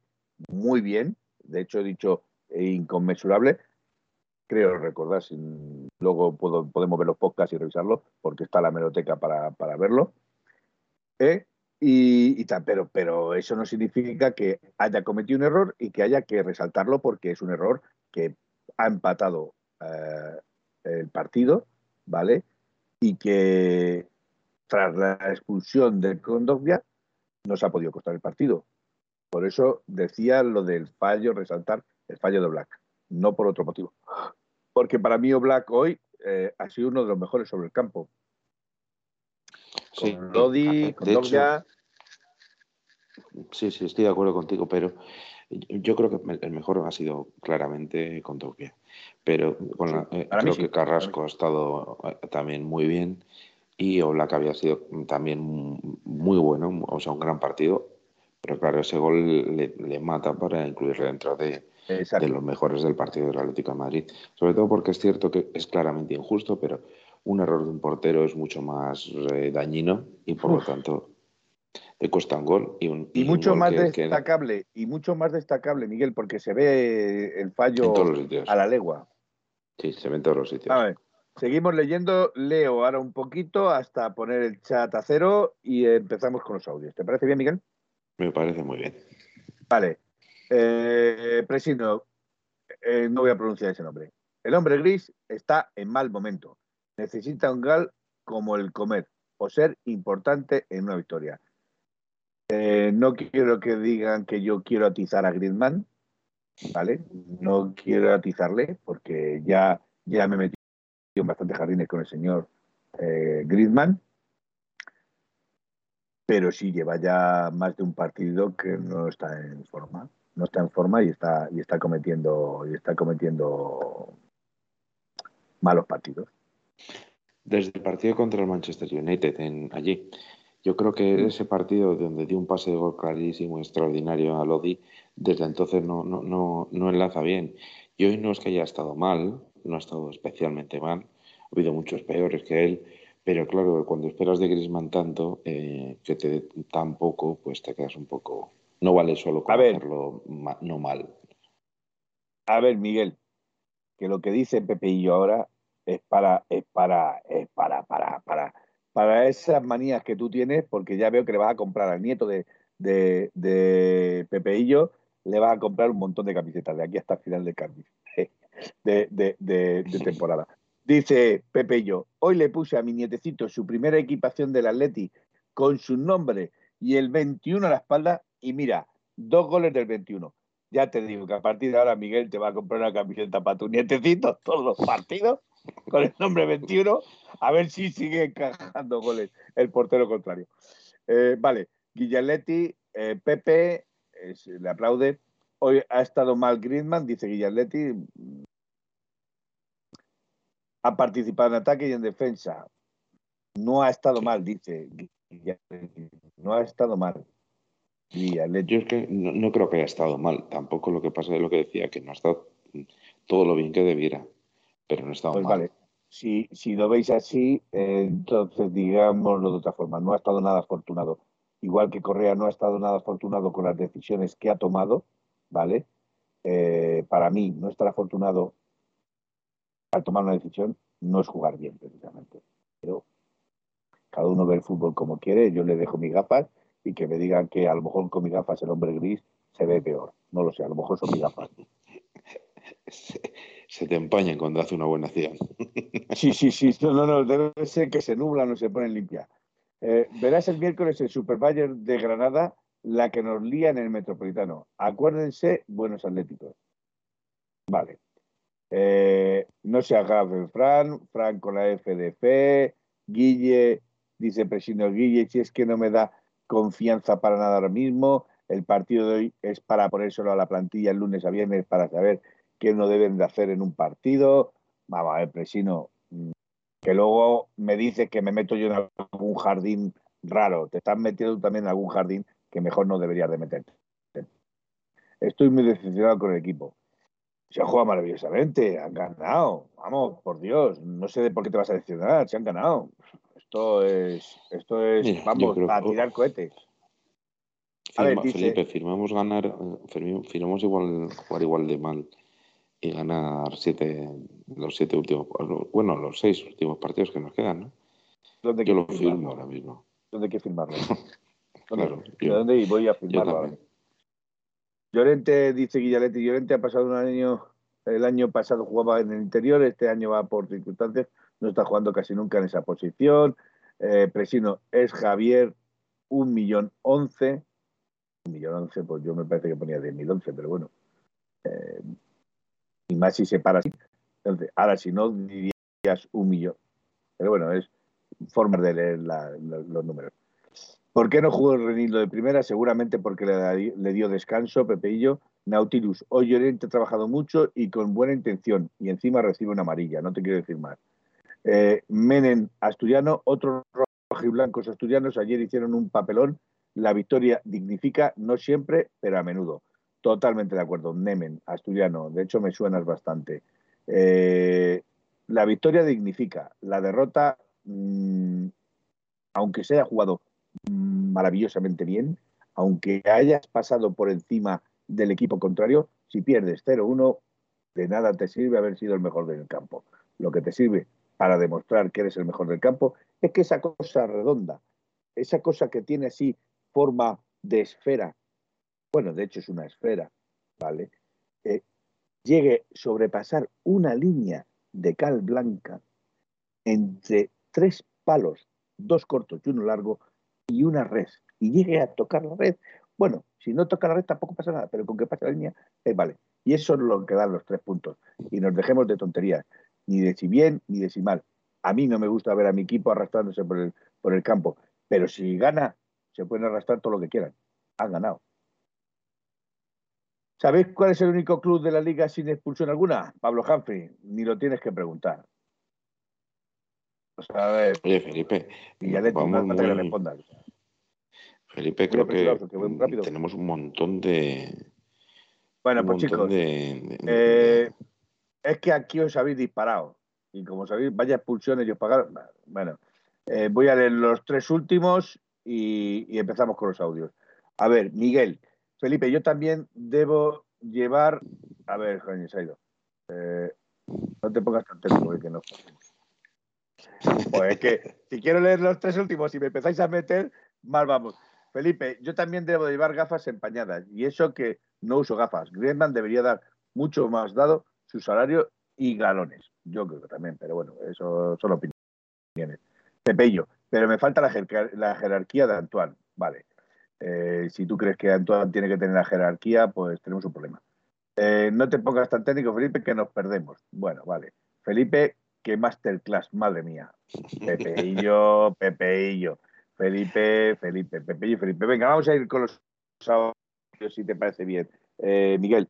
muy bien. De hecho he dicho e inconmensurable. Creo recordar, sin, luego podemos ver los podcasts y revisarlo, porque está la meroteca para, verlo. ¿Eh? Y, pero, pero eso no significa que haya cometido un error y que haya que resaltarlo porque es un error que ha empatado eh, el partido, ¿vale? Y que tras la expulsión de Condovia no se ha podido costar el partido. Por eso decía lo del fallo, resaltar el fallo de Black, no por otro motivo. Porque para mí Black hoy eh, ha sido uno de los mejores sobre el campo. Sí, con Lodi, con Sí, sí, estoy de acuerdo contigo, pero yo creo que el mejor ha sido claramente con Tokio. Pero con eh, creo que Carrasco ha estado eh, también muy bien y Oblak había sido también muy bueno, o sea, un gran partido. Pero claro, ese gol le mata para incluirle dentro de, de los mejores del partido del Atlético de Madrid. Sobre todo porque es cierto que es claramente injusto, pero un error de un portero es mucho más eh, dañino y por lo tanto te cuesta un gol y, un, y, mucho más destacable y mucho más destacable Miguel porque se ve el fallo a la legua sí se ve en todos los sitios a ver, seguimos leyendo leo ahora un poquito hasta poner el chat a cero y empezamos con los audios ¿te parece bien Miguel? me parece muy bien vale eh, Presino, eh, no voy a pronunciar ese nombre. El hombre gris está en mal momento. Necesita un gal como el comer o ser importante en una victoria. Eh, no quiero que digan que yo quiero atizar a Griezmann, ¿vale? No quiero atizarle porque ya, ya me metido en bastantes jardines con el señor eh, pero sí lleva ya más de un partido que no está en forma no está en forma y está, y está cometiendo, y está cometiendo malos partidos. Desde el partido contra el Manchester United en, allí, yo creo que ese partido donde dio un pase de gol clarísimo, extraordinario a Lodi, desde entonces no, no, no, no enlaza bien. Y hoy no es que haya estado mal, no ha estado especialmente mal, ha habido muchos peores que él, pero claro, cuando esperas de Griezmann tanto, eh, que te dé tan poco, pues te quedas un poco no vale solo con hacerlo no mal. A ver, Miguel, que lo que dice Pepe y yo ahora es para, es para, es para, para, para, para esas manías que tú tienes, porque ya veo que le vas a comprar al nieto de, de, de Pepe y yo, le vas a comprar un montón de camisetas de aquí hasta el final de, de, de, de temporada. Dice Pepe y yo, hoy le puse a mi nietecito su primera equipación del Atleti con su nombre y el 21 a la espalda y mira, dos goles del 21. ya te digo que a partir de ahora Miguel te va a comprar una camiseta para tu nietecito todos los partidos con el nombre 21, a ver si sigue encajando goles el portero contrario. Eh, vale, Guillaletti, eh, Pepe, le aplaude. Hoy ha estado mal Griezmann, dice Guillaletti. Ha participado en ataque y en defensa. No ha estado mal, dice No ha estado mal. Yo es que no, creo que haya estado mal. Tampoco lo que pasa es lo que decía, que no ha estado todo lo bien que debiera. Pero no ha estado pues mal. Vale. Si, si lo veis así, entonces digámoslo de otra forma. No ha estado nada afortunado. Igual que Correa no ha estado nada afortunado con las decisiones que ha tomado, ¿vale? Eh, para mí, no estar afortunado al tomar una decisión no es jugar bien, precisamente. Pero cada uno ve el fútbol como quiere. Yo le dejo mis gafas y que me digan que a lo mejor con mis gafas el hombre gris se ve peor. No lo sé, a lo mejor son mis gafas. Se, te empañan cuando hace una buena acción. Sí, sí, sí. No, no, debe ser que se nublan o se ponen limpias. Eh, verás el miércoles el Super Bayern de Granada, la que nos lía en el Metropolitano. Acuérdense, buenos atléticos. Vale. Eh, no se agafen Fran, Fran con la FDF, Guille, dice Presino Guille, si es que no me da confianza para nada ahora mismo. El partido de hoy es para ponérselo a la plantilla el lunes a viernes para saber qué no deben de hacer en un partido. Vamos a ver, Presino, mm, que luego me dice que me meto yo en algún jardín raro. Te estás metiendo también en algún jardín que mejor no deberías de meterte. Estoy muy decepcionado con el equipo. Se ha jugado maravillosamente, han ganado. Vamos, por Dios, no sé de por qué te vas a decepcionar, se han ganado. Esto es, esto es, vamos, a tirar cohetes. A ver, Felipe, firmamos ganar, firmamos igual jugar igual de mal y ganar siete, los siete últimos, bueno, los seis últimos partidos que nos quedan, ¿no? ¿Dónde Yo lo firmo ahora mismo. ¿Dónde hay que firmarlo? claro, ¿De dónde voy a firmarlo Llorente, dice Guillaletti, Llorente ha pasado un año, el año pasado jugaba en el interior, este año va por circunstancias, no está jugando casi nunca en esa posición. Eh, Presino es Javier, un millón once. Un millón once, pues yo me parece que ponía de mil once, pero bueno. Eh, y más si se para así. Entonces, ahora si no dirías un millón. Pero bueno, es forma de leer los números. ¿Por qué no jugó el Renildo de primera? Seguramente porque le, dio descanso, Pepeillo. Nautilus, hoy Llorente ha trabajado mucho y con buena intención, y encima recibe una amarilla, no te quiero decir más. Eh, Menen Asturiano, otros rojiblancos asturianos ayer hicieron un papelón. La victoria dignifica, no siempre, pero a menudo. Totalmente de acuerdo. Nemen, asturiano, de hecho me suenas bastante. Eh, la victoria dignifica, la derrota, mm, aunque se haya jugado maravillosamente bien, aunque hayas pasado por encima del equipo contrario, si pierdes 0-1, de nada te sirve haber sido el mejor del campo. Lo que te sirve para demostrar que eres el mejor del campo, es que esa cosa redonda, esa cosa que tiene así forma de esfera, bueno, de hecho es una esfera, ¿vale? Eh, llegue a sobrepasar una línea de cal blanca entre tres palos, dos cortos y uno largo, y una red, y llegue a tocar la red, bueno, si no toca la red tampoco pasa nada, pero con que pase la línea, eh, vale. Y eso es lo que dan los tres puntos. Y nos dejemos de tonterías ni de si bien ni de si mal. A mí no me gusta ver a mi equipo arrastrándose por el, por el campo, pero si gana, se pueden arrastrar todo lo que quieran. Han ganado. ¿Sabéis cuál es el único club de la liga sin expulsión alguna? Pablo Humphrey, ni lo tienes que preguntar. Oye, Felipe, y ya le vamos Felipe, creo que, tenemos un montón de. Bueno, pues chicos, eh, es que aquí os habéis disparado. Y como sabéis, vaya expulsiones y os pagaron. Bueno, eh, voy a leer los tres últimos y, empezamos con los audios. A ver, Miguel, Felipe, yo también debo llevar. A ver, Jaime Saido. Eh, no te pongas tan tenso porque no. Pues es que si quiero leer los tres últimos y me empezáis a meter, mal vamos. Felipe, yo también debo llevar gafas empañadas y eso que no uso gafas. Griezmann debería dar mucho más dado su salario y galones. Yo creo que también, pero bueno, eso son opiniones. Pepello, pero me falta la, jerarquía de Antoine. Vale. Eh, si tú crees que Antoine tiene que tener la jerarquía, pues tenemos un problema. Eh, no te pongas tan técnico, Felipe, que nos perdemos. Bueno, vale. Felipe, qué masterclass, madre mía. Pepe y yo, Pepe y yo. Felipe, Felipe, Pepe y Felipe. Venga, vamos a ir con los audios, si te parece bien. Eh, Miguel,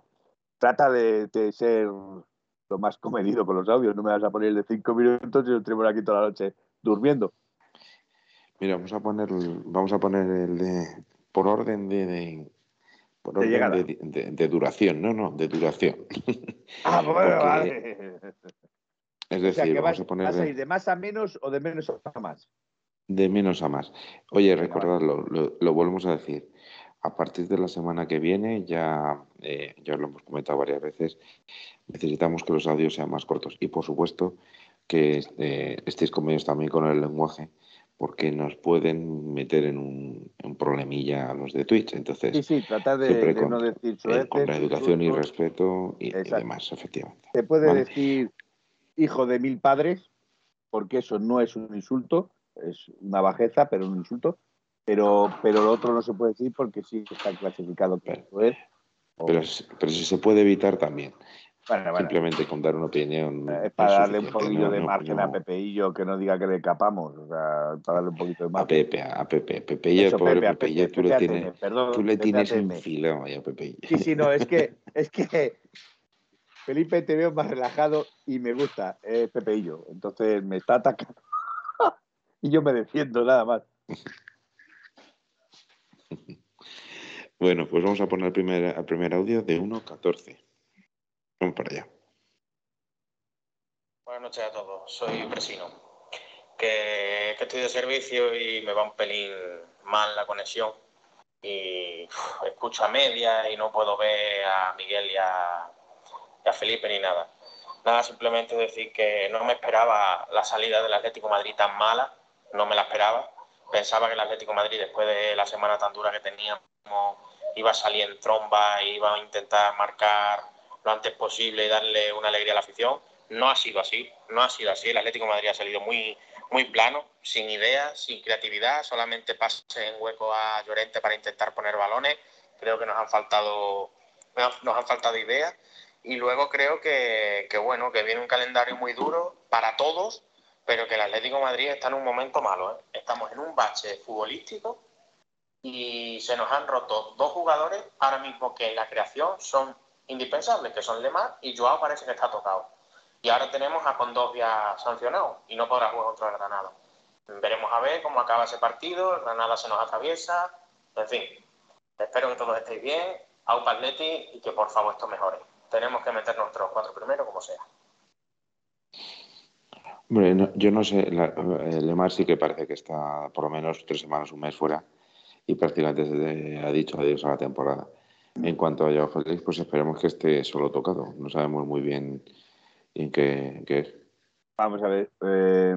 trata de, ser lo más comedido con los audios. No me vas a poner el de cinco minutos y nos tenemos aquí toda la noche durmiendo. Mira, vamos a poner, vamos a poner el de por orden de, de, duración, no, no, de duración. Ah, bueno, vale. Es decir, vamos a poner. de más a menos o de menos a más? De menos a más. Oye, recordadlo, lo, volvemos a decir. A partir de la semana que viene, ya, eh, ya lo hemos comentado varias veces, necesitamos que los audios sean más cortos. Y por supuesto que eh, estéis conmigo también con el lenguaje porque nos pueden meter en un, problemilla a los de Twitch. Entonces, sí, sí, tratar de, no decir eh, Con la educación y respeto y, demás, efectivamente. Se puede decir hijo de mil padres, porque eso no es un insulto, es una bajeza, pero un insulto. Pero, pero lo otro no se puede decir porque sí está clasificado es. Pero, pero si se puede evitar también. Simplemente con dar una opinión. Es para darle un poquillo de margen a Pepeillo, que no diga que le capamos. O sea, para darle un poquito de margen. A Pepe, a Pepe. Pepeillo, pobre Pepe, tú, le tienes, tú le tienes enfilado a Pepeillo. Sí, sí, no, es que, es que Felipe te veo más relajado y me gusta, es Pepeillo. Entonces me está atacando. y yo me defiendo nada más. Bueno, pues vamos a poner el primer, el primer audio de 1.14. Vamos para. Buenas noches a todos, soy Presino. Que, estoy de servicio y me va un pelín mal la conexión y escucho a media y no puedo ver a Miguel y a, Felipe ni nada. Nada, simplemente decir que no me esperaba la salida del Atlético Madrid tan mala, no me la esperaba. Pensaba que el Atlético Madrid, después de la semana tan dura que teníamos, iba a salir en tromba, iba a intentar marcar lo antes posible y darle una alegría a la afición. No ha sido así, no ha sido así. El Atlético Madrid ha salido muy, muy plano, sin ideas, sin creatividad, solamente pase en hueco a Llorente para intentar poner balones. Creo que nos han faltado, nos han faltado ideas. Y luego creo que, bueno, que viene un calendario muy duro para todos, pero que el Atlético Madrid está en un momento malo. ¿eh? Estamos en un bache futbolístico y se nos han roto dos jugadores ahora mismo que en la creación son indispensables, que son Lemar y Joao parece que está tocado. Y ahora tenemos a Condovia sancionado y no podrá jugar contra el Granada. Veremos a ver cómo acaba ese partido, el Granada se nos atraviesa, en fin. Espero que todos estéis bien, Aupa Atleti y que por favor esto mejore. Tenemos que meter nuestros cuatro primeros como sea. Hombre, yo no sé, eh, Lemar sí que parece que está por lo menos tres semanas, un mes fuera y prácticamente ha dicho adiós a la temporada. En cuanto a Joao Félix, pues esperemos que esté solo tocado. No sabemos muy bien en qué, es. Vamos a ver, eh,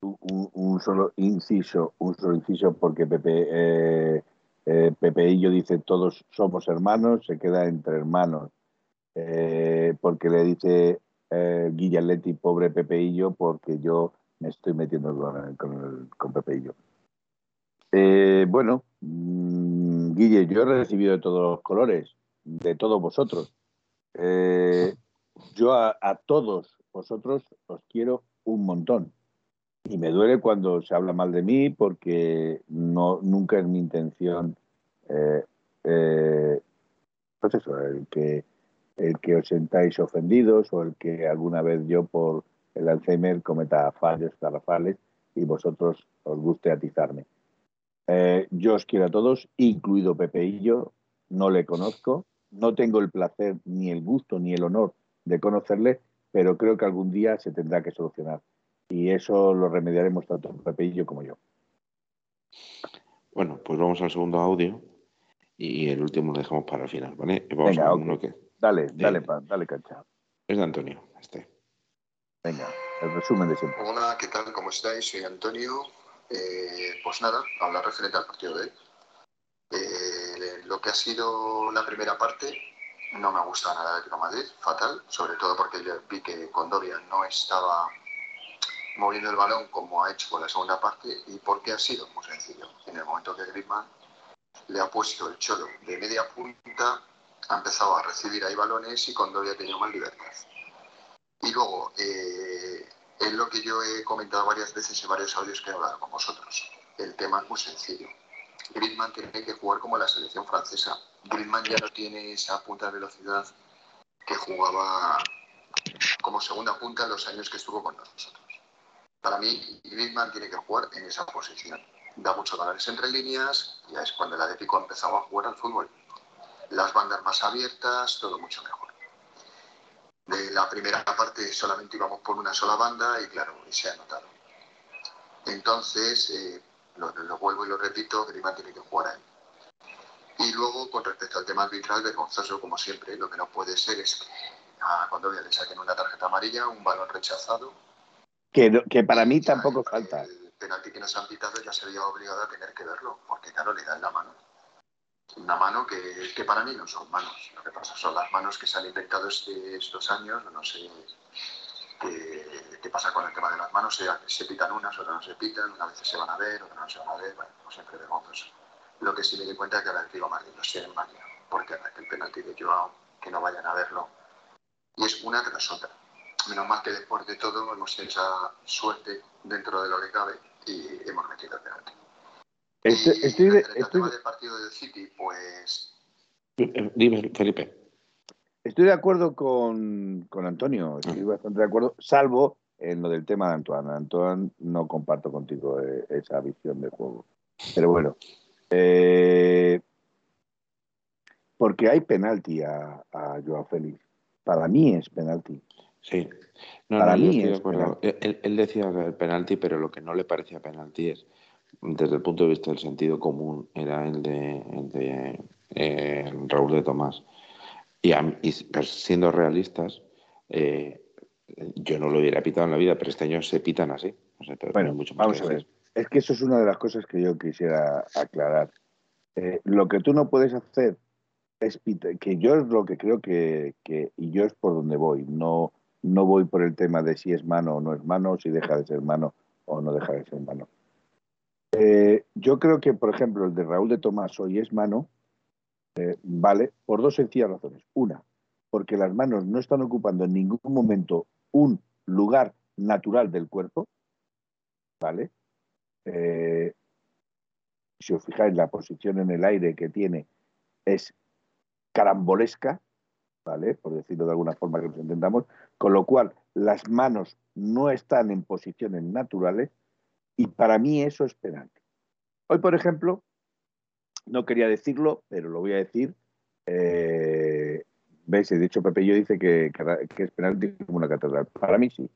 un, solo inciso, un solo inciso, porque Pepe, eh, eh, Pepe y yo dice todos somos hermanos, se queda entre hermanos, porque le dice Guillaletti, pobre Pepe y yo, porque yo me estoy metiendo con, con, con Pepe y yo. bueno, Mm, Guille, yo he recibido de todos los colores, de todos vosotros. Eh, yo a, todos vosotros os quiero un montón. Y me duele cuando se habla mal de mí porque no, nunca es mi intención, eh, eh, pues eso, el que, el que os sentáis ofendidos o el que alguna vez yo por el Alzheimer cometa fallos garrafales y vosotros os guste atizarme. Eh, yo os quiero a todos, incluido Pepe y yo. No le conozco, no tengo el placer, ni el gusto, ni el honor de conocerle, pero creo que algún día se tendrá que solucionar. Y eso lo remediaremos tanto Pepe y yo como yo. Bueno, pues vamos al segundo audio y el último lo dejamos para el final, ¿vale? Vamos a uno que... Dale, dale, eh, dale cancha. Es de Antonio, este. Venga, el resumen de siempre. Hola, ¿qué tal? ¿Cómo estáis? Soy Antonio, eh, pues nada, hablar referente al partido de hoy. Eh, lo que ha sido la primera parte no me gusta nada de Madrid, fatal, sobre todo porque vi que Condovia no estaba moviendo el balón como ha hecho con la segunda parte y porque ha sido muy sencillo. En el momento que Griezmann le ha puesto el cholo de media punta, ha empezado a recibir ahí balones y cuando había tenido más libertad. Y luego, eh, es lo que yo he comentado varias veces en varios audios que he hablado con vosotros. El tema es muy sencillo. Griezmann tiene que jugar como la selección francesa. Griezmann ya no tiene esa punta de velocidad que jugaba como segunda punta en los años que estuvo con nosotros. Para mí, Griezmann tiene que jugar en esa posición. Da mucho valores entre líneas, ya es cuando el Atlético empezaba a jugar al fútbol. Las bandas más abiertas, todo mucho mejor. De la primera parte solamente íbamos por una sola banda y claro, y se ha notado. Entonces, eh, lo, vuelvo y lo repito, Griezmann tiene que jugar ahí. Y luego, con respecto al tema arbitral, vergonzoso como siempre, lo que no puede ser es que a cuando le saquen una tarjeta amarilla, un balón rechazado. Que, que para mí tampoco falta. El penalti que nos han pitado ya se había obligado a tener que verlo, porque claro, le dan la mano. Una mano que, que para mí no son manos. Lo que pasa son las manos que se han inventado este, estos años, no sé qué, pasa con el tema de las manos, se, se pitan unas, otras no se pitan, una vez se van a ver, otras no se van a ver, bueno, siempre vergonzoso. Lo que sí me di cuenta es que la digo Madrid no sé en porque el penalti de Joao, que no vayan a verlo, y es una tras otra. Menos mal que después de todo hemos tenido esa suerte dentro de lo que cabe y hemos metido el penalti. Estoy, estoy, de, el tema del partido del City, pues... Dime, Felipe. Estoy de acuerdo con, con Antonio, estoy bastante de acuerdo, salvo en lo del tema de Antoine. Antoine, no comparto contigo eh, esa visión de juego. Pero bueno, eh, porque hay penalti a, a Joao Félix. Para mí es penalti. Sí. Para mí es Él, él, decía el penalti, pero lo que no le parecía penalti es, desde el punto de vista del sentido común, era el de, el de eh, Raúl de Tomás. Y, pues, siendo realistas, eh, yo no lo hubiera pitado en la vida, pero este año se pitan así. bueno, mucho vamos a ver. Es que eso es una de las cosas que yo quisiera aclarar. Eh, lo que tú no puedes hacer es que yo es lo que creo que, y yo es por donde voy. No, no voy por el tema de si es mano o no es mano, si deja de ser mano o no deja de ser mano. Eh, yo creo que, por ejemplo, el de Raúl de Tomás hoy es mano, eh, vale, por dos sencillas razones. Una, porque las manos no están ocupando en ningún momento un lugar natural del cuerpo, ¿vale? Eh, si os fijáis, la posición en el aire que tiene es carambolesca, ¿vale? Por decirlo de alguna forma que nos entendamos, con lo cual las manos no están en posiciones naturales y para mí eso es penalti. Hoy, por ejemplo, no quería decirlo, pero lo voy a decir. Eh, ¿Veis? De hecho, Pepe yo dice que, que, es penalti como una catedral. Para mí sí.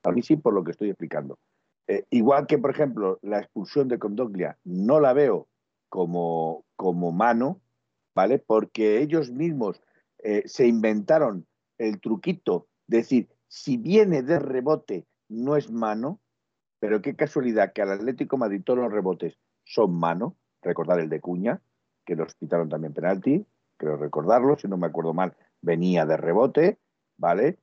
Para mí sí, por lo que estoy explicando. Eh, igual que, por ejemplo, la expulsión de Condoglia no la veo como, como mano, ¿vale? Porque ellos mismos eh, se inventaron el truquito, de decir, si viene de rebote no es mano, pero qué casualidad que al Atlético Madrid todos los rebotes son mano, recordar el de Cuña, que los pitaron también penalti, creo recordarlo, si no me acuerdo mal, venía de rebote, ¿vale?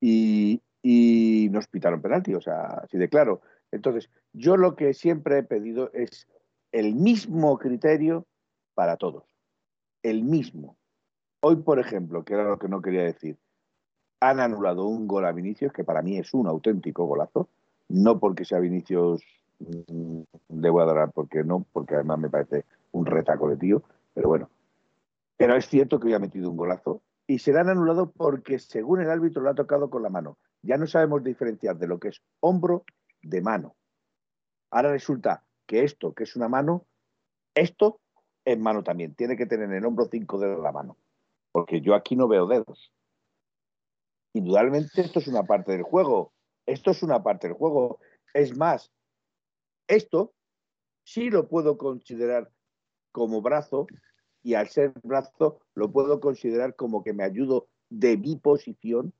Y, y nos pitaron penalti, o sea, así de claro. Entonces, yo lo que siempre he pedido es el mismo criterio para todos, el mismo. Hoy, por ejemplo, que era lo que no quería decir, han anulado un gol a Vinicius, que para mí es un auténtico golazo, no porque sea Vinicius Mm, debo adorar porque no, porque además me parece un retaco de tío, pero bueno. Pero es cierto que hoy ha metido un golazo y se le han anulado porque según el árbitro lo ha tocado con la mano. Ya no sabemos diferenciar de lo que es hombro de mano. Ahora resulta que esto, que es una mano, esto es mano también. Tiene que tener en el hombro cinco dedos la mano. Porque yo aquí no veo dedos. Indudablemente esto es una parte del juego. Esto es una parte del juego. Es más, esto sí lo puedo considerar como brazo y al ser brazo lo puedo considerar como que me ayudo de mi posición,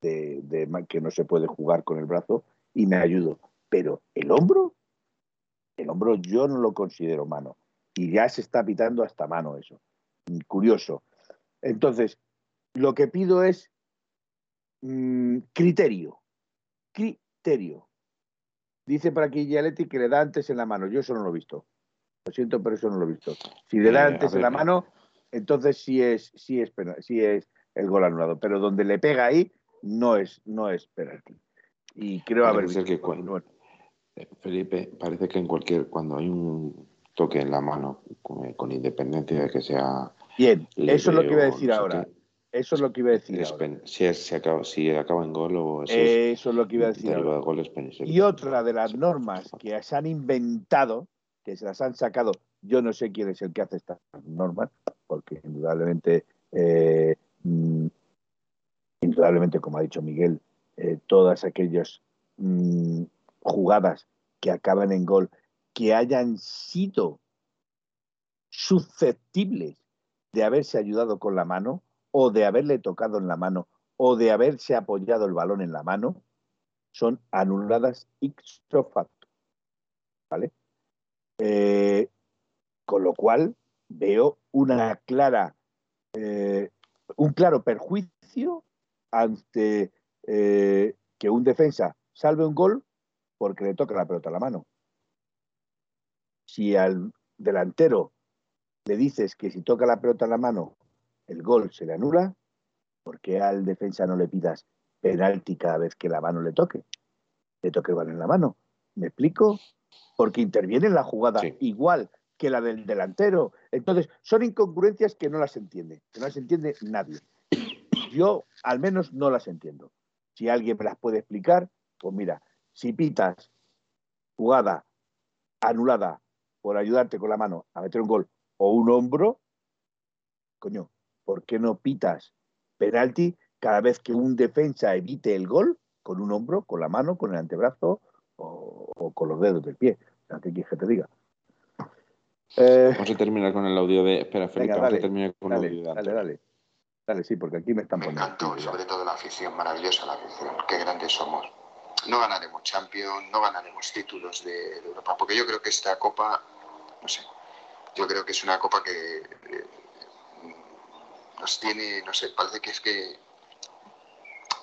de, que no se puede jugar con el brazo, y me ayudo. Pero el hombro, el hombro yo no lo considero mano. Y ya se está pitando hasta mano eso. Curioso. Entonces, lo que pido es mm, criterio. Criterio. Dice para aquí Gialetti que le da antes en la mano. Yo eso no lo he visto. Lo siento, pero eso no lo he visto. Si le da eh, antes de la mano, entonces sí es, sí es, sí es el gol anulado. Pero donde le pega ahí, no es, no es penalti. Y creo haber visto que cuando, eh, Felipe, parece que en cualquier, cuando hay un toque en la mano, con, independencia de que sea. Bien, eso es lo que iba a decir ahora. Eso es lo que iba a decir. Si, acaba, si acaba en gol o eso, es, lo que iba a decir. y otra de las normas que se han inventado, que se las han sacado, yo no sé quién es el que hace estas normas, porque indudablemente, eh, mm, indudablemente, como ha dicho Miguel, eh, todas aquellas mm, jugadas que acaban en gol, que hayan sido susceptibles de haberse ayudado con la mano, o de haberle tocado en la mano o de haberse apoyado el balón en la mano son anuladas ipso facto. ¿Vale? Eh, con lo cual veo una clara, eh, un claro perjuicio ante eh, que un defensa salve un gol porque le toca la pelota a la mano. Si al delantero le dices que si toca la pelota en la mano el gol se le anula, porque al defensa no le pidas penalti cada vez que la mano le toque? Le toque el balón en la mano. ¿Me explico? Porque interviene en la jugada igual que la del delantero. Entonces, son incongruencias que no las entiende, que no las entiende nadie. Yo al menos no las entiendo. Si alguien me las puede explicar, pues mira, si pitas jugada anulada por ayudarte con la mano a meter un gol o un hombro, coño, ¿por qué no pitas penalti cada vez que un defensa evite el gol con un hombro, con la mano, con el antebrazo o, con los dedos del pie? ¿qué quieres que te diga? Eh, vamos a terminar con el audio de. Espera, Felipe, vamos a terminar con el audio de. Dale, dale. Dale, sí, porque aquí me están poniendo. Me encantó, sobre todo la afición, maravillosa la afición. Qué grandes somos. No ganaremos Champions, no ganaremos títulos de, Europa, porque yo creo que esta copa, no sé, yo creo que es una copa que eh, nos tiene, no sé, parece que es que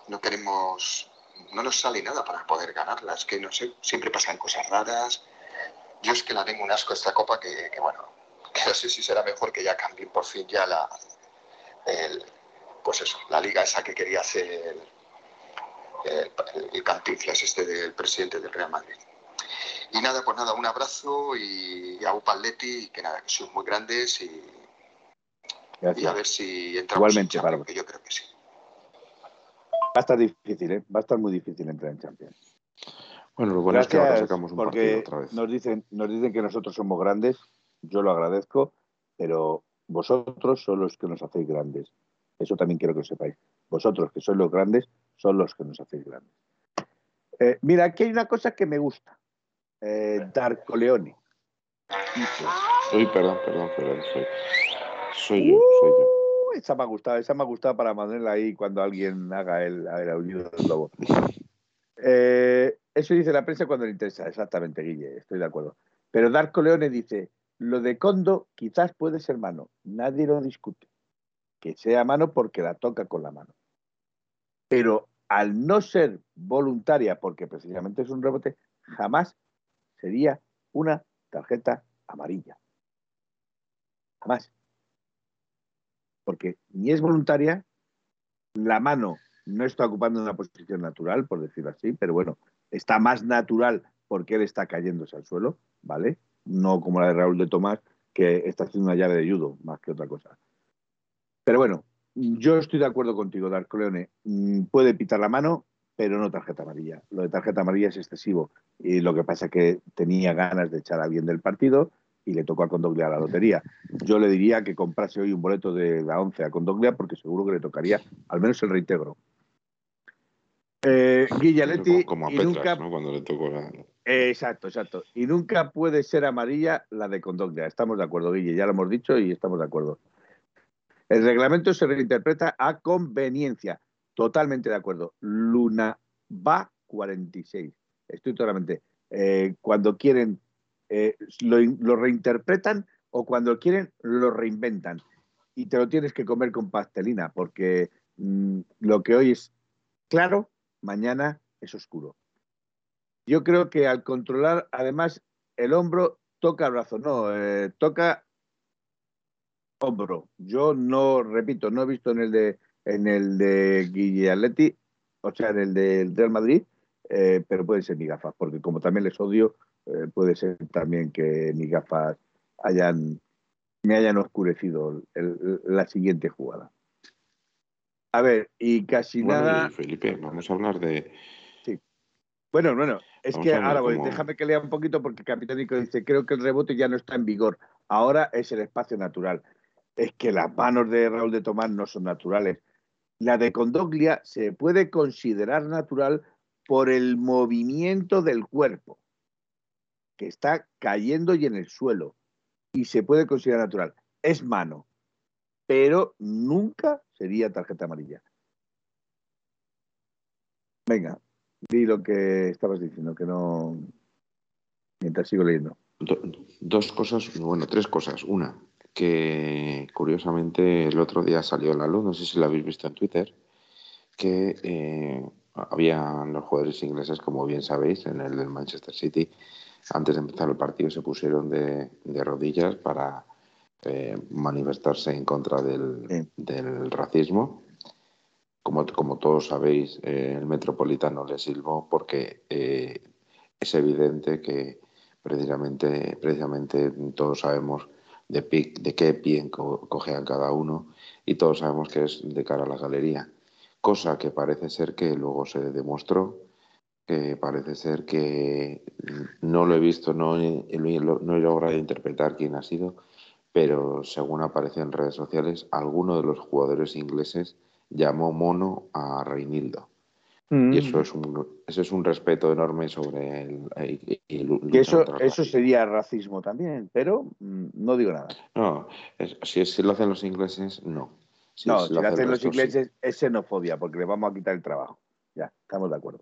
no queremos, no nos sale nada para poder ganarla. Es que no sé, siempre pasan cosas raras. Yo es que la tengo un asco esta copa que, bueno, que no sé si será mejor que ya cambien por fin ya la, el, pues eso, la liga esa que quería hacer el, el, este del presidente del Real Madrid. Y nada, pues nada, un abrazo y a Upaletti, que nada, que sois muy grandes y y a ver si entramos Igualmente, en yo creo que sí. Va a estar difícil, ¿eh? Va a estar muy difícil entrar en Champions. Bueno, lo bueno es que ahora sacamos un partido otra vez. Nos dicen, nos dicen que nosotros somos grandes, yo lo agradezco, pero vosotros son los que nos hacéis grandes. Eso también quiero que lo sepáis. Vosotros, que sois los grandes, son los que nos hacéis grandes. Eh, mira, aquí hay una cosa que me gusta. Eh, Darko Leone. Uy, perdón, perdón, perdón. Soy... Soy yo, soy yo. Uh, esa me ha gustado, esa me ha gustado para mantenerla ahí cuando alguien haga el, el aullido del lobo. Eh, eso dice la prensa cuando le interesa, exactamente, Guille, estoy de acuerdo. Pero Darko Leone dice, lo de Condo quizás puede ser mano, nadie lo discute. Que sea mano porque la toca con la mano. Pero al no ser voluntaria, porque precisamente es un rebote, jamás sería una tarjeta amarilla. Jamás porque ni es voluntaria, la mano no está ocupando una posición natural, por decirlo así, pero bueno, está más natural porque él está cayéndose al suelo, ¿vale? No como la de Raúl de Tomás, que está haciendo una llave de judo, más que otra cosa. Pero bueno, yo estoy de acuerdo contigo, Darko Leone. Mm, puede pitar la mano, pero no tarjeta amarilla. Lo de tarjeta amarilla es excesivo. Y lo que pasa es que tenía ganas de echar a bien del partido y le tocó a Condoglia la lotería. Yo le diría que comprase hoy un boleto de la 11 a Condoglia porque seguro que le tocaría al menos el reintegro. Eh, Como a Petras, ¿no? Cuando le tocó la... exacto, exacto. Y nunca puede ser amarilla la de Condoglia. Estamos de acuerdo, Guille. Ya lo hemos dicho y estamos de acuerdo. El reglamento se reinterpreta a conveniencia. Totalmente de acuerdo. Luna va 46. Estoy totalmente. Eh, cuando quieren eh, lo, reinterpretan o cuando quieren lo reinventan. Y te lo tienes que comer con pastelina, porque mm, lo que hoy es claro, mañana es oscuro. Yo creo que al controlar además el hombro toca brazo, no, eh, toca hombro. Yo no, repito, no he visto en el de en el de Guille o sea, en el del Real Madrid, eh, pero puede ser mi gafas, porque como también les odio, eh, puede ser también que mis gafas hayan me hayan oscurecido la siguiente jugada. A ver, y casi nada. Felipe, vamos a hablar de. Sí. Bueno, bueno, es que ahora déjame que lea un poquito porque Capitánico dice: Creo que el rebote ya no está en vigor. Ahora es el espacio natural. Es que las manos de Raúl de Tomás no son naturales. La de Condoglia se puede considerar natural por el movimiento del cuerpo, que está cayendo y en el suelo, y se puede considerar natural. Es mano, pero nunca sería tarjeta amarilla. Venga, di lo que estabas diciendo, que no. Mientras sigo leyendo. dos cosas, bueno, tres cosas. Una, que curiosamente el otro día salió la luz, no sé si lo habéis visto en Twitter, que eh, había los jugadores ingleses, como bien sabéis, en el del Manchester City, antes de empezar el partido se pusieron de rodillas para eh, manifestarse en contra del, racismo. Como, como, todos sabéis, eh, el metropolitano le silbó porque eh, es evidente que precisamente, precisamente todos sabemos de, de qué pie cojean cada uno y todos sabemos que es de cara a la galería. Cosa que parece ser que luego se demostró que parece ser que no lo he visto, no no he logrado interpretar quién ha sido, pero según apareció en redes sociales, alguno de los jugadores ingleses llamó mono a Reinildo. Y eso mm. es un, eso es un respeto enorme sobre el, eso, eso sería racismo también, pero mm, no digo nada. No, si, si, lo hacen los ingleses, no. no, si, lo hacen los ingleses es xenofobia, porque le vamos a quitar el trabajo. Ya, estamos de acuerdo.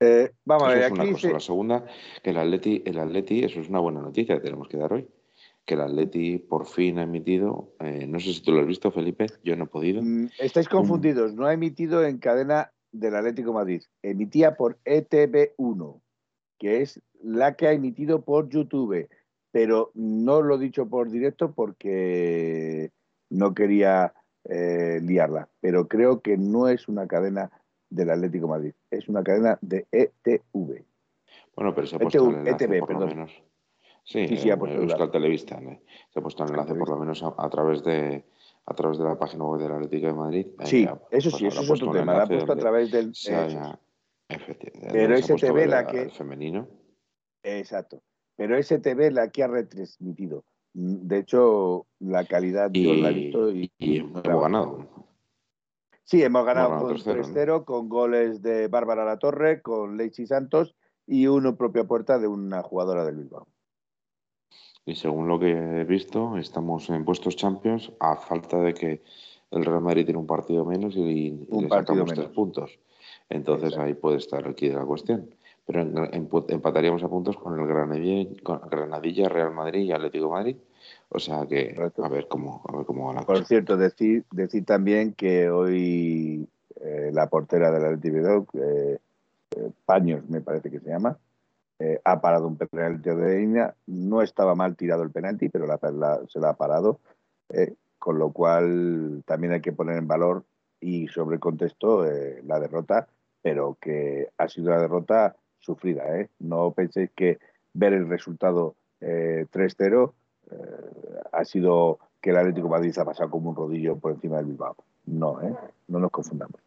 Eh, vamos a ver, aquí. La segunda, que el Atleti, el Atleti, eso es una buena noticia que tenemos que dar hoy que el Atleti por fin ha emitido, eh, no sé si tú lo has visto, Felipe, yo no he podido. Mm, estáis confundidos, no ha emitido en cadena del Atlético Madrid, emitía por ETV1, que es la que ha emitido por YouTube, pero no lo he dicho por directo porque no quería eh, liarla, pero creo que no es una cadena del Atlético Madrid, es una cadena de ETV. Bueno, pero se ha puesto el enlace, ETV, por Lo menos. Sí, sí, sí Euskal Televista. Se ha puesto un enlace por lo menos a, través de a través de la página web del Atlético de Madrid. Sí, eso sí, eso es otro tema. La ha puesto a través del. Pero STV la que. femenino. Exacto. Pero STV la que ha retransmitido. De hecho, la calidad yo la he visto y, hemos ganado. Sí, hemos ganado, con 3-0 con goles de Bárbara Latorre, con Leichi Santos y uno propia puerta de una jugadora del Bilbao. Y según lo que he visto, estamos en puestos champions a falta de que el Real Madrid tiene un partido menos y, le sacamos tres puntos. Entonces ahí puede estar aquí la cuestión. Pero empataríamos a puntos con el Granadilla, Real Madrid y Atlético Madrid. O sea que a ver cómo, a ver cómo va la Por cierto, decir, decir también que hoy eh, la portera del Atlético, eh, eh, Paños me parece que se llama, eh, ha parado un penalti de línea, no estaba mal tirado el penalti, pero se la ha parado, eh, con lo cual también hay que poner en valor y sobre el contexto la derrota, pero que ha sido una derrota sufrida. No penséis que ver el resultado 3-0 ha sido que el Atlético Madrid ha pasado como un rodillo por encima del Bilbao. No, no nos confundamos.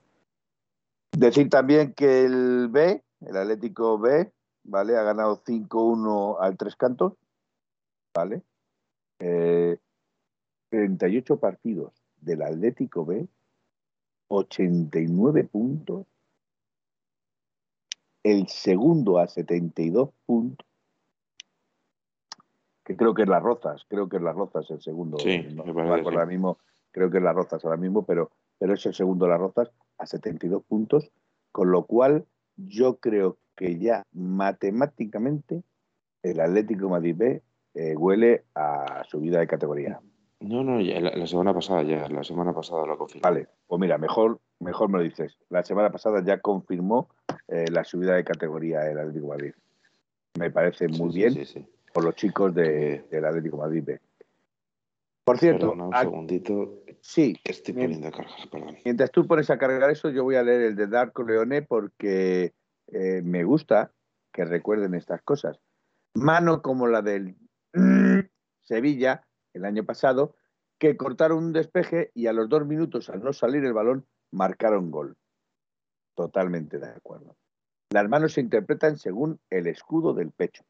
Decir también que el B, el Atlético B, ¿vale? Ha ganado 5-1 al Tres Cantos, ¿vale? 38 eh, partidos del Atlético B, 89 puntos. El segundo a 72 puntos. Que creo que es las Rozas, creo que es las Rozas el segundo. Sí, no, me ahora mismo, creo que es las Rozas ahora mismo, pero, pero es el segundo las Rozas a 72 puntos, con lo cual yo creo que ya matemáticamente el Atlético Madrid B eh, huele a subida de categoría. No, no, la, semana pasada ya, la semana pasada lo confirmó. Vale, pues mira, mejor, mejor me lo dices. La semana pasada ya confirmó eh, la subida de categoría el Atlético Madrid. Me parece muy bien. Por los chicos de, del Atlético Madrid Por cierto, un segundito. Sí. Estoy poniendo a cargar, perdón. Mientras tú pones a cargar eso, yo voy a leer el de Darko Leone porque eh, me gusta que recuerden estas cosas. Mano como la del Sevilla el año pasado, que cortaron un despeje y a los dos minutos, al no salir el balón, marcaron gol. Totalmente de acuerdo. Las manos se interpretan según el escudo del pecho.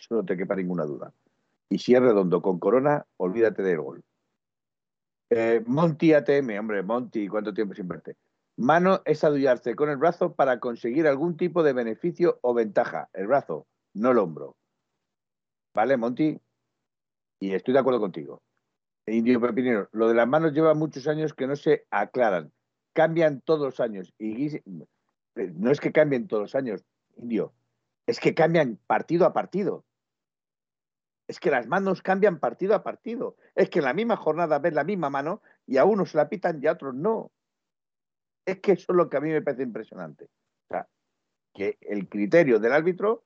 Eso no te quepa ninguna duda. Y si es redondo con corona, olvídate del gol. Eh, Monty ATM, hombre, Monty, ¿cuánto tiempo sin verte? Mano es adullarse con el brazo para conseguir algún tipo de beneficio o ventaja. El brazo, no el hombro. ¿Vale, Monty? Y estoy de acuerdo contigo. Indio Pepinero, lo de las manos lleva muchos años que no se aclaran. Cambian todos los años. Y eh, no es que cambien todos los años, Indio, es que cambian partido a partido. Es que las manos cambian partido a partido. Es que en la misma jornada ves la misma mano y a unos la pitan y a otros no. Es que eso es lo que a mí me parece impresionante. O sea, que el criterio del árbitro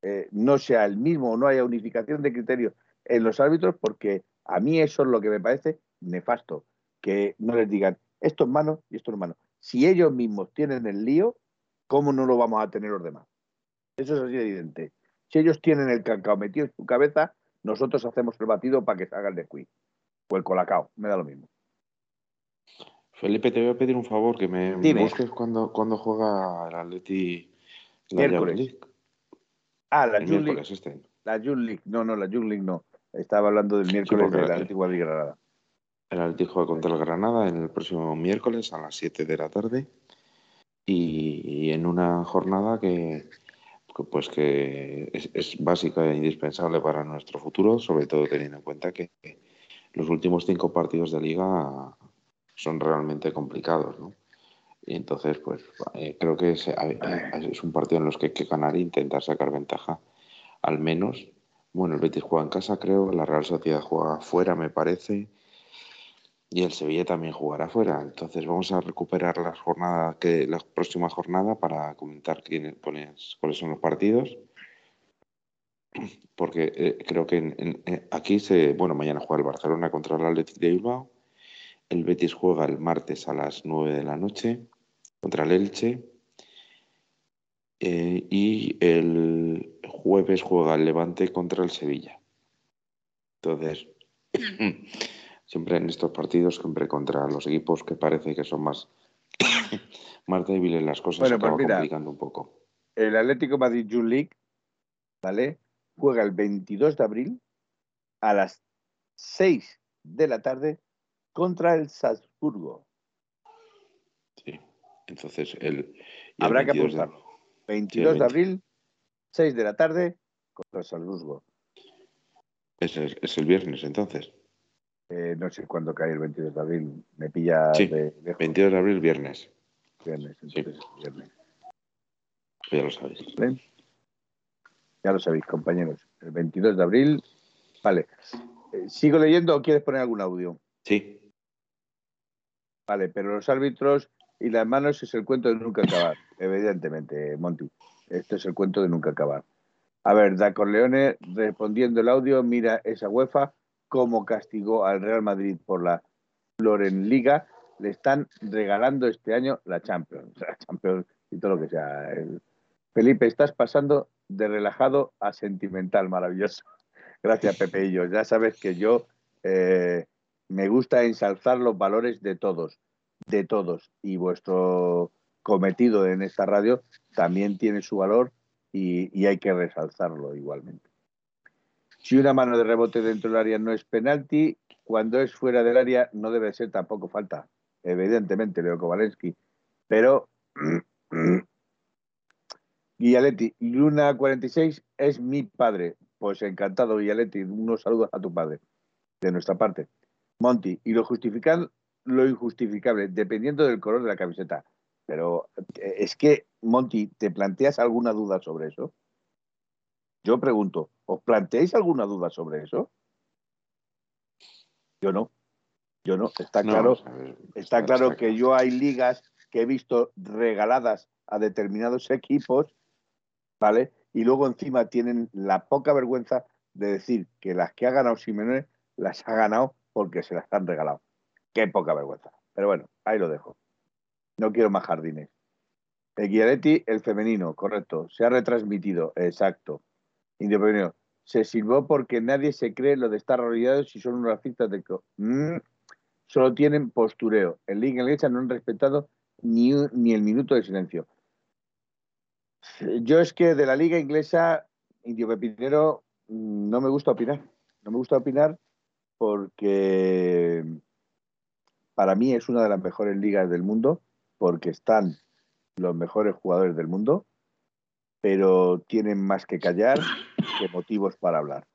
eh, no sea el mismo o no haya unificación de criterios en los árbitros, porque a mí eso es lo que me parece nefasto. Que no les digan esto es mano y esto es mano. Si ellos mismos tienen el lío, ¿cómo no lo vamos a tener los demás? Eso es así evidente. Si ellos tienen el cacao metido en su cabeza, nosotros hacemos el batido para que salga el de cuí. O el colacao, me da lo mismo. Felipe, te voy a pedir un favor, que me busques cuando, cuando juega el Atleti la League. Ah, la June League. Este. La June League. No, no, la June League no. Estaba hablando del miércoles del Atlético de Granada. El Atlético juega contra el Granada en el próximo miércoles a las 7 de la tarde. y en una jornada que, pues que es, básica e indispensable para nuestro futuro, sobre todo teniendo en cuenta que los últimos cinco partidos de liga son realmente complicados, ¿no? Y entonces, pues eh, creo que es, es, un partido en los que hay que ganar e intentar sacar ventaja, al menos. Bueno, el Betis juega en casa, creo, la Real Sociedad juega fuera, me parece, y el Sevilla también jugará fuera. Entonces vamos a recuperar la jornada que la próxima jornada para comentar quiénes, cuáles son los partidos. Porque eh, creo que eh, aquí se, bueno, mañana juega el Barcelona contra el Atlético de Bilbao. El Betis juega el martes a las 9 de la noche contra el Elche. Eh, y el jueves juega el Levante contra el Sevilla. Entonces, siempre en estos partidos, siempre contra los equipos que parece que son más, más débiles, las cosas se acaban pues complicando un poco. El Atlético Madrid Youth League, ¿vale? Juega el 22 de abril a las 6 de la tarde contra el Salzburgo. Sí, entonces el. Habrá que apuntarlo. 22 de abril, 6 de la tarde contra el Salzburgo. Es, es el viernes entonces. Eh, no sé cuándo cae el 22 de abril. Me pilla. Sí, de, 22 de abril, viernes. Viernes, entonces, viernes. Ya lo sabéis. Ya lo sabéis, compañeros. El 22 de abril. Vale. Eh, ¿Sigo leyendo o quieres poner algún audio? Sí. Vale, pero los árbitros y las manos es el cuento de nunca acabar, evidentemente, Monty. Esto es el cuento de nunca acabar. A ver, Da Corleone, respondiendo el audio, mira esa UEFA cómo castigó al Real Madrid por la Floren Liga, le están regalando este año la Champions, la Champions y todo lo que sea. Felipe, estás pasando de relajado a sentimental, maravilloso. Gracias, Pepe y yo. Ya sabes que yo eh, me gusta ensalzar los valores de todos, de todos. Y vuestro cometido en esta radio también tiene su valor y hay que resalzarlo igualmente. Si una mano de rebote dentro del área no es penalti, cuando es fuera del área no debe ser tampoco falta. Evidentemente, Leo Kovalensky. Pero Guillaletti, Luna 46 es mi padre. Pues encantado, Guillaletti. Unos saludos a tu padre, de nuestra parte. Monty, y lo justifican lo injustificable, dependiendo del color de la camiseta. Pero eh, es que, Monty, ¿te planteas alguna duda sobre eso? Yo pregunto, ¿os planteáis alguna duda sobre eso? Yo no. Yo no. Está claro, está, claro que yo hay ligas que he visto regaladas a determinados equipos, ¿vale? Y luego encima tienen la poca vergüenza de decir que las que ha ganado Simeone las ha ganado porque se las han regalado. Qué poca vergüenza. Pero bueno, ahí lo dejo. No quiero más jardines. El el femenino, correcto. Se ha retransmitido, exacto. Indio Se sirvió porque nadie se cree lo de estar arrollados si son unas racistas de... Mm, solo tienen postureo. En Liga Inglesa no han respetado ni, ni el minuto de silencio. Yo es que de la Liga Inglesa, Indio Pepinero, mm, no me gusta opinar. No me gusta opinar porque para mí es una de las mejores ligas del mundo, porque están los mejores jugadores del mundo, pero tienen más que callar que motivos para hablar.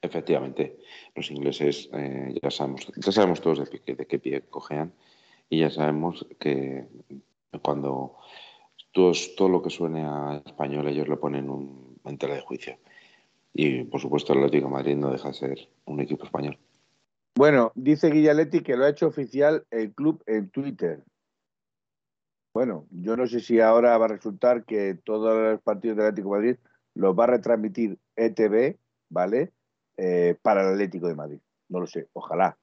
Efectivamente, los ingleses eh, ya sabemos, ya sabemos todos de, de, qué pie cojean y ya sabemos que cuando todo lo que suene a español ellos lo ponen un, en tela de juicio. Y por supuesto el Atlético de Madrid no deja de ser un equipo español. Bueno, dice Guillaletti que lo ha hecho oficial el club en Twitter. Bueno, yo no sé si ahora va a resultar que todos los partidos del Atlético Madrid los va a retransmitir ETV, ¿vale? Eh, para el Atlético de Madrid. No lo sé, ojalá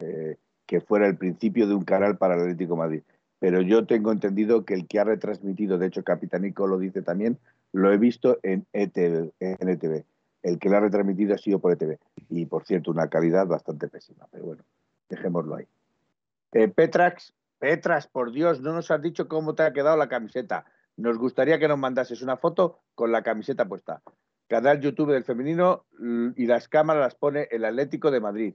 eh, que fuera el principio de un canal para el Atlético de Madrid. Pero yo tengo entendido que el que ha retransmitido, de hecho Capitanico lo dice también, lo he visto en ETV. ETV el que lo ha retransmitido ha sido por ETV. Y por cierto, una calidad bastante pésima. Pero bueno, dejémoslo ahí. Eh, Petrax, Petras, por Dios, no nos has dicho cómo te ha quedado la camiseta. Nos gustaría que nos mandases una foto con la camiseta puesta. Canal YouTube del femenino y las cámaras las pone el Atlético de Madrid.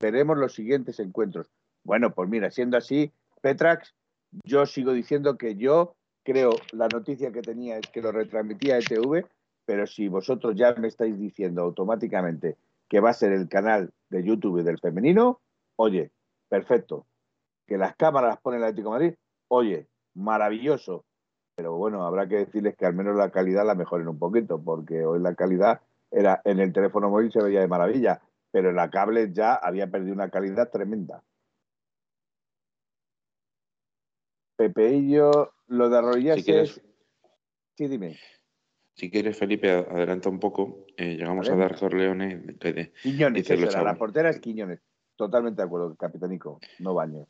Veremos los siguientes encuentros. Bueno, pues mira, siendo así, Petrax, yo sigo diciendo que yo creo la noticia que tenía es que lo retransmitía ETV pero si vosotros ya me estáis diciendo automáticamente que va a ser el canal de YouTube del femenino, oye, perfecto. Que las cámaras las pone el Atlético de Madrid, oye, maravilloso. Pero bueno, habrá que decirles que al menos la calidad la mejoren un poquito, porque hoy la calidad era en el teléfono móvil se veía de maravilla, pero en la cable ya había perdido una calidad tremenda. Pepeillo, lo de Arroyas Sí, dime. Si quieres, Felipe, adelanta un poco. Eh, llegamos a dar Corleone. Quiñones, la portera es Quiñones. Totalmente de acuerdo, capitanico, no baño.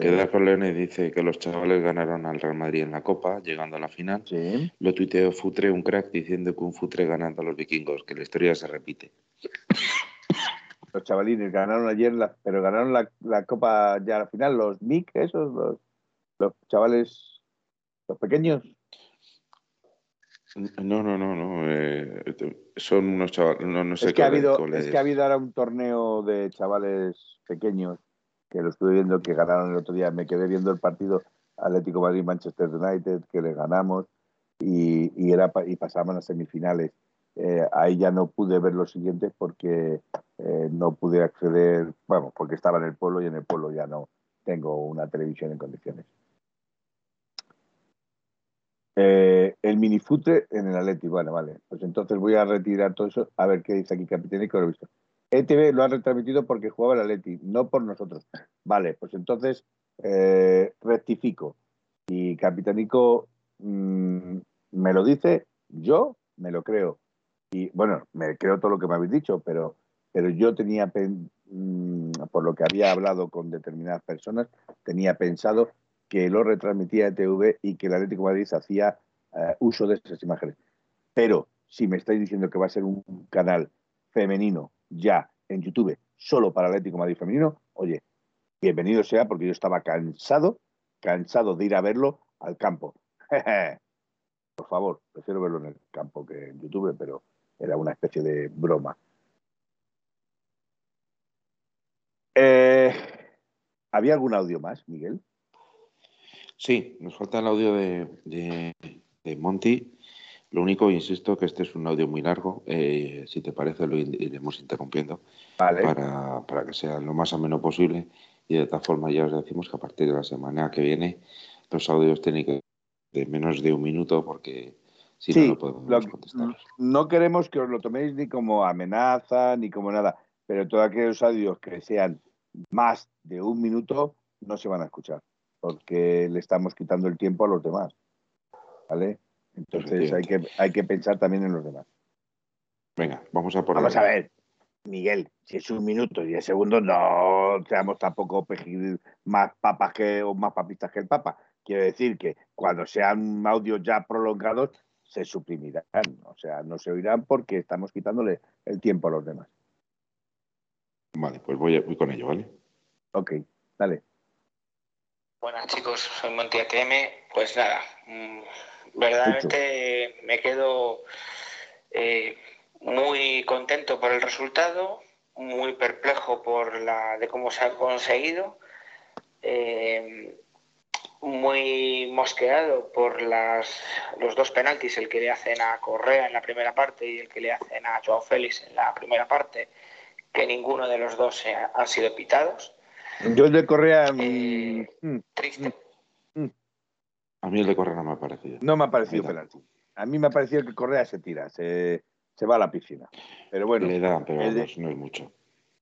Que Dar Corleone dice que los chavales ganaron al Real Madrid en la Copa, llegando a la final. Lo tuiteó Futre, un crack, diciendo que un Futre ganando a los vikingos, que la historia se repite. Los chavalines ganaron ayer, pero ganaron la, Copa ya a la final, los Mick, esos, los, los chavales, los pequeños. No, no, no, no. Eh, son unos chavales. No, sé es, que ha habido, es que ha habido ahora un torneo de chavales pequeños que lo estuve viendo que ganaron el otro día. Me quedé viendo el partido Atlético Madrid-Manchester United que le ganamos y, y, era, y pasaban a semifinales. Eh, ahí ya no pude ver los siguientes porque eh, no pude acceder, bueno, porque estaba en el pueblo y en el pueblo ya no tengo una televisión en condiciones. Eh, el minifute en el Atleti, bueno, vale. Pues entonces voy a retirar todo eso, a ver qué dice aquí Capitanico, lo he visto. ETV lo ha retransmitido porque jugaba el Atleti, no por nosotros. Vale, pues entonces eh, rectifico. Y Capitanico mm, me lo dice, yo me lo creo. Y bueno, me creo todo lo que me habéis dicho, pero, pero yo tenía, mm, por lo que había hablado con determinadas personas, tenía pensado que lo retransmitía ETV y que el Atlético de Madrid hacía eh, uso de esas imágenes. Pero si me estáis diciendo que va a ser un canal femenino ya en YouTube solo para Atlético de Madrid femenino, oye, bienvenido sea porque yo estaba cansado, cansado de ir a verlo al campo. Por favor, prefiero verlo en el campo que en YouTube, pero era una especie de broma. Eh, ¿Había algún audio más, Miguel? Sí, nos falta el audio de, Monty. Lo único, insisto, que este es un audio muy largo. Eh, si te parece, lo iremos interrumpiendo para, que sea lo más ameno posible. Y de esta forma ya os decimos que a partir de la semana que viene los audios tienen que de menos de un minuto porque si no, no podemos contestar. No queremos que os lo toméis ni como amenaza ni como nada, pero todos aquellos audios que sean más de un minuto no se van a escuchar porque le estamos quitando el tiempo a los demás. ¿Vale? Entonces hay que, hay que pensar también en los demás. Venga, vamos a por Vamos a ver, Miguel, si es un minuto y diez segundos, no seamos tampoco más papas que o más papistas que el Papa. Quiero decir que cuando sean audios ya prolongados, se suprimirán. O sea, no se oirán porque estamos quitándole el tiempo a los demás. Vale, pues voy, voy con ello, ¿vale? Ok, dale. Buenas chicos, soy Monti ATM. Pues nada, mm, verdaderamente me quedo eh, muy contento por el resultado, muy perplejo por la de cómo se ha conseguido, eh, muy mosqueado por las, los dos penaltis, el que le hacen a Correa en la primera parte y el que le hacen a Joao Félix en la primera parte, que ninguno de los dos han sido pitados. Yo el de Correa... Mm, eh, mm, triste. Mm, a mí el de Correa no me ha parecido. No me ha parecido penalti. A mí me ha parecido que Correa se tira, se, se va a la piscina. Pero bueno. Le da, pero no es mucho.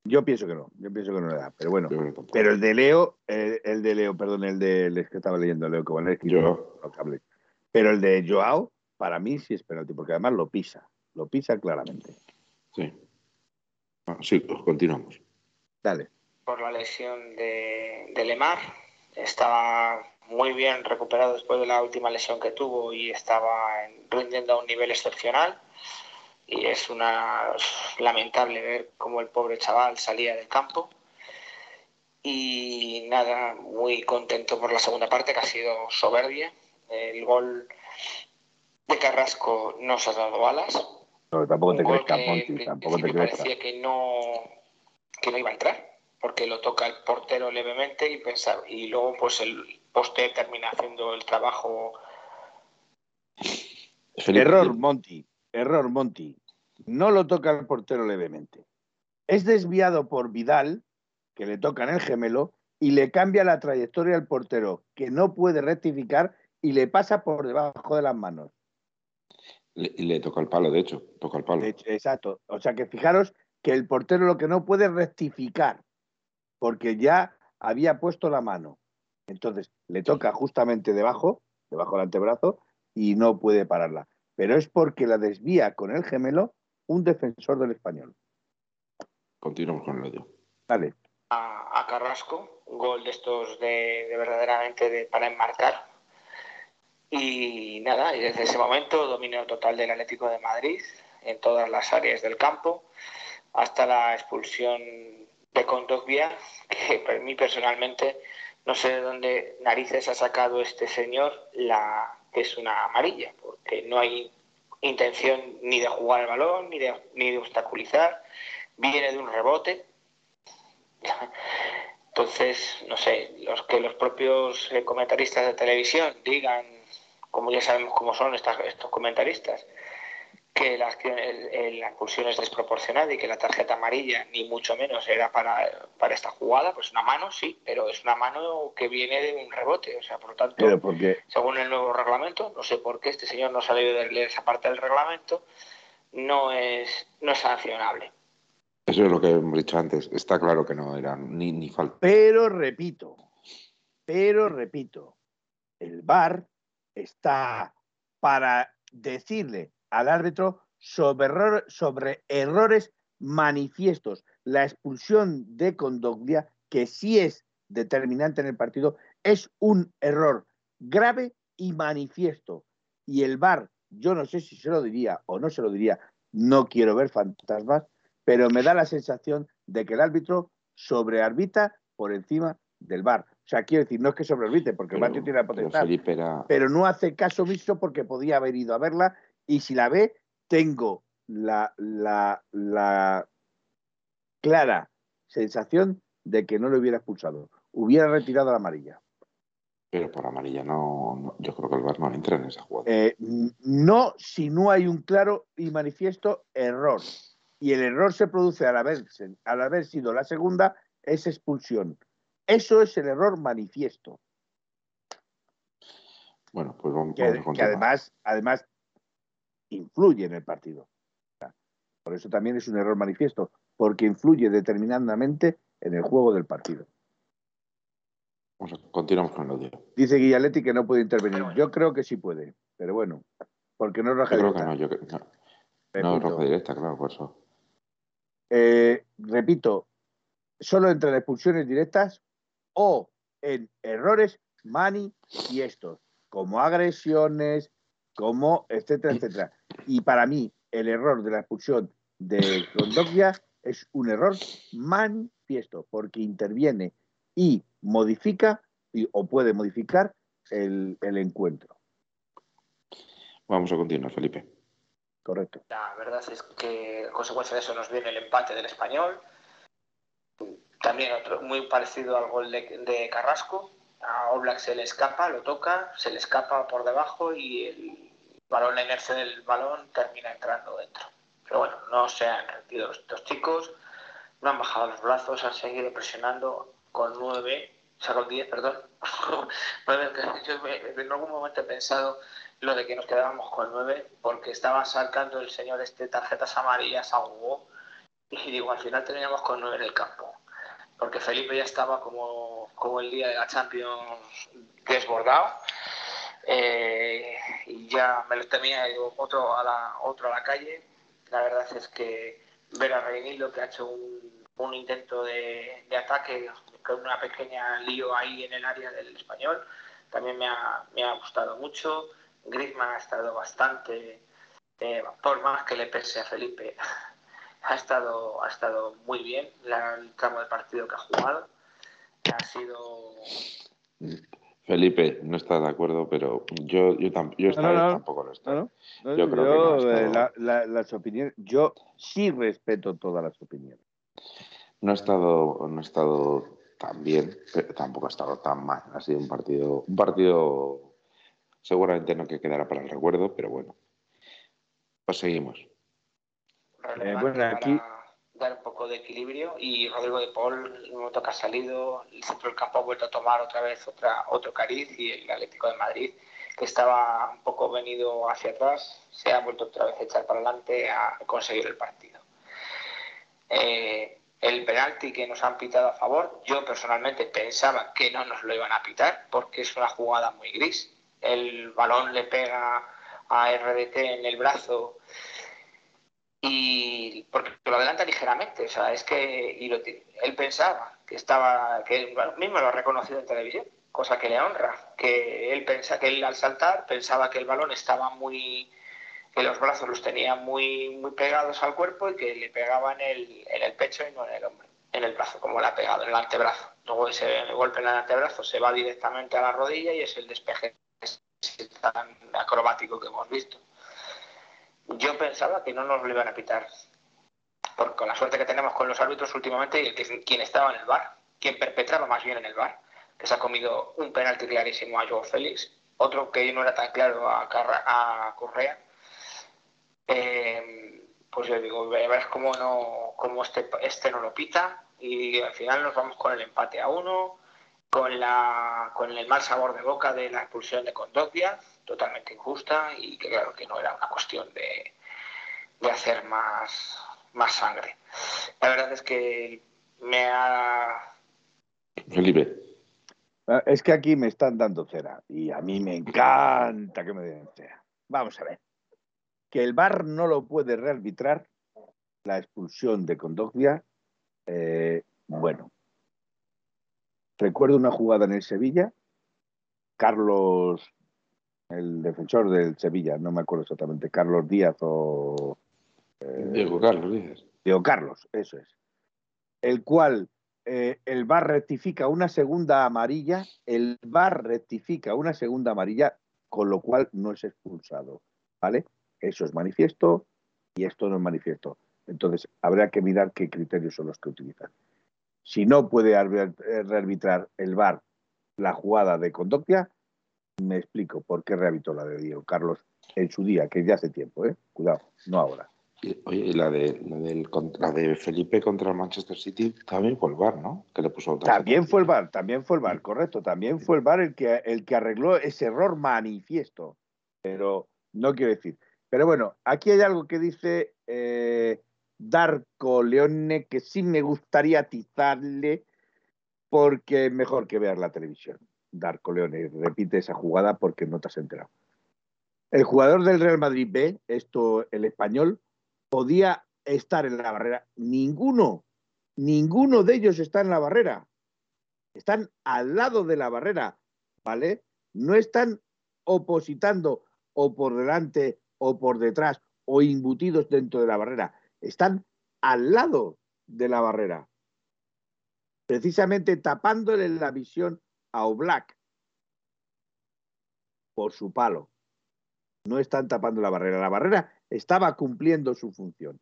Yo pienso que no, yo pienso que no le da, pero bueno. Pero el de Leo, el, de Leo, perdón, el de el que estaba leyendo Leo Kowalski, yo. pero el de Joao, para mí sí es penalti, porque además lo pisa, lo pisa claramente. Sí. sí, pues continuamos. Dale. Por la lesión de, de Lemar, estaba muy bien recuperado después de la última lesión que tuvo y estaba rindiendo a un nivel excepcional y es una lamentable ver cómo el pobre chaval salía del campo y nada, muy contento por la segunda parte que ha sido soberbia. El gol de Carrasco no se ha dado balas. No, tampoco te crees, tampoco te parecía que no, que no iba a entrar, porque lo toca el portero levemente y pensaba, y luego pues el poste termina haciendo el trabajo. Error, Monty. Error, Monty. No lo toca el portero levemente. Es desviado por Vidal, que le toca en el gemelo, y le cambia la trayectoria al portero, que no puede rectificar y le pasa por debajo de las manos. Y le, toca el palo, de hecho, toca el palo. exacto. O sea que fijaros que el portero lo que no puede rectificar, porque ya había puesto la mano. Entonces le toca justamente debajo, debajo del antebrazo, y no puede pararla pero es porque la desvía con el gemelo un defensor del español. Continuamos con el audio. Vale. A, Carrasco, un gol de estos de, verdaderamente de, para enmarcar. Y nada, y desde ese momento dominio total del Atlético de Madrid en todas las áreas del campo, hasta la expulsión de Condogbia, que para mí personalmente no sé de dónde narices ha sacado este señor la que es una amarilla, porque no hay intención ni de jugar el balón, ni de, ni de obstaculizar, viene de un rebote. Entonces, no sé, los que los propios eh, comentaristas de televisión digan, como ya sabemos cómo son estos comentaristas, que la, la expulsión es desproporcionada y que la tarjeta amarilla ni mucho menos era para, para, esta jugada, pues una mano sí, pero es una mano que viene de un rebote, o sea, por lo tanto, según el nuevo reglamento, no sé por qué este señor no salió de leer esa parte del reglamento, no es, no es sancionable. Eso es lo que hemos dicho antes, está claro que no era ni, ni falta. Pero repito, pero repito, el VAR está para decirle al árbitro sobre, sobre errores manifiestos. La expulsión de Condoglia, que sí es determinante en el partido, es un error grave y manifiesto. Y el VAR, yo no sé si se lo diría o no se lo diría, no quiero ver fantasmas, pero me da la sensación de que el árbitro sobrearbita por encima del VAR. O sea, quiero decir, no es que sobrearbite, porque el VAR tiene la potestad, pero no hace caso omiso porque podía haber ido a verla y si la ve, tengo la, la, la clara sensación de que no lo hubiera expulsado. Hubiera retirado la amarilla. Pero por amarilla no, yo creo que el VAR no entra en esa jugada. Eh, no si no hay un claro y manifiesto error. Y el error se produce al haber, al haber sido la segunda, es expulsión. Eso es el error manifiesto. Bueno, pues vamos, que, a que además, además influye en el partido. Por eso también es un error manifiesto, porque influye determinadamente en el juego del partido. continuamos con el audio. Dice Guillaletti que no puede intervenir. Yo creo que sí puede, pero bueno, porque no Yo creo que no, yo creo, No, roja directa, claro, por eso. Eh, repito, solo entre las expulsiones directas o en errores manifiestos, como agresiones, como etcétera, etcétera. Y para mí, el error de la expulsión de Condogbia es un error manifiesto, porque interviene y modifica o puede modificar el, encuentro. Vamos a continuar, Felipe. Correcto. La verdad es que a consecuencia de eso nos viene el empate del español. También otro muy parecido al gol de, Carrasco. A Oblak se le escapa, lo toca, se le escapa por debajo y el balón, la inercia del balón termina entrando dentro. Pero bueno, no se han rendido estos chicos, no han bajado los brazos, han seguido presionando con nueve, o sea, con diez, perdón. Yo en algún momento he pensado lo de que nos quedábamos con nueve, porque estaba sacando el señor este tarjetas amarillas a Hugo, y digo, al final teníamos con nueve en el campo, porque Felipe ya estaba como, como el día de la Champions desbordado. Eh, y ya me lo temía otro a la otro a la calle la verdad es que ver a Reinildo que ha hecho un, un intento de, de, ataque con una pequeña lío ahí en el área del español también me ha, me ha gustado mucho. Griezmann ha estado bastante eh, por más que le pese a Felipe ha estado ha estado muy bien. El tramo de partido que ha jugado ha sido Felipe no está de acuerdo, pero yo, yo, yo tampoco lo estoy. yo creo que no eh, las opiniones, yo sí respeto todas las opiniones. No ha estado, no ha estado tan bien, pero tampoco ha estado tan mal. Ha sido un partido, un partido seguramente no que quedará para el recuerdo, pero bueno. Pues seguimos. Eh, bueno, aquí dar un poco de equilibrio y Rodrigo de Paul, el momento que ha salido, el centro del campo ha vuelto a tomar otra vez otra, otro cariz y el Atlético de Madrid, que estaba un poco venido hacia atrás, se ha vuelto otra vez a echar para adelante a conseguir el partido. Eh, el penalti que nos han pitado a favor, yo personalmente pensaba que no nos lo iban a pitar porque es una jugada muy gris. El balón le pega a RDT en el brazo y porque lo adelanta ligeramente, o sea, es que y él pensaba que estaba, que él mismo lo ha reconocido en televisión, cosa que le honra, que él pensa que él al saltar pensaba que el balón estaba muy, que los brazos los tenía muy, muy pegados al cuerpo y que le pegaba en el, en el pecho y no en el hombro, en el brazo, como le ha pegado, en el antebrazo. Luego ese golpe en el antebrazo se va directamente a la rodilla y es el despeje tan acrobático que hemos visto yo pensaba que no nos lo iban a pitar. Porque con la suerte que tenemos con los árbitros últimamente, y el que, quien estaba en el bar, quien perpetraba más bien en el bar, que se ha comido un penalti clarísimo a Joe Félix, otro que no era tan claro a, a Correa. Eh, pues yo digo, ver cómo, no, cómo este, este no lo pita y al final nos vamos con el empate a uno, con, la, con el mal sabor de boca de la expulsión de Condovia totalmente injusta y que claro que no era una cuestión de, de hacer más, más sangre. La verdad es que me ha... Felipe. Ah, es que aquí me están dando cera y a mí me encanta que me den cera. Vamos a ver. Que el VAR no lo puede rearbitrar la expulsión de Condoglia, eh, bueno. Recuerdo una jugada en el Sevilla, Carlos el defensor del Sevilla, no me acuerdo exactamente, Carlos Díaz o... Eh, Diego Carlos Díaz. Diego Carlos, eso es. El cual eh, el VAR rectifica una segunda amarilla, el VAR rectifica una segunda amarilla, con lo cual no es expulsado, ¿vale? Eso es manifiesto y esto no es manifiesto. Entonces, habrá que mirar qué criterios son los que utilizan. Si no puede eh, rearbitrar el VAR la jugada de conducta, me explico por qué rehabitó la de Diego Carlos en su día, que es de hace tiempo, ¿eh? Cuidado, no ahora. oye, la de, la, de Felipe contra el Manchester City también fue el VAR, ¿no? Que le puso También fue el VAR, también fue el VAR, correcto. También fue el VAR el que, el que arregló ese error manifiesto. Pero no quiero decir. Pero bueno, aquí hay algo que dice eh, Darko Leone que sí me gustaría atizarle porque es mejor que ver la televisión. Darko Leone. Repite esa jugada porque no te has enterado. El jugador del Real Madrid B, esto el español, podía estar en la barrera. Ninguno, ninguno de ellos está en la barrera. Están al lado de la barrera, ¿vale? No están opositando o por delante o por detrás o embutidos dentro de la barrera. Están al lado de la barrera. Precisamente tapándole la visión a Oblak por su palo. No están tapando la barrera. La barrera estaba cumpliendo su función.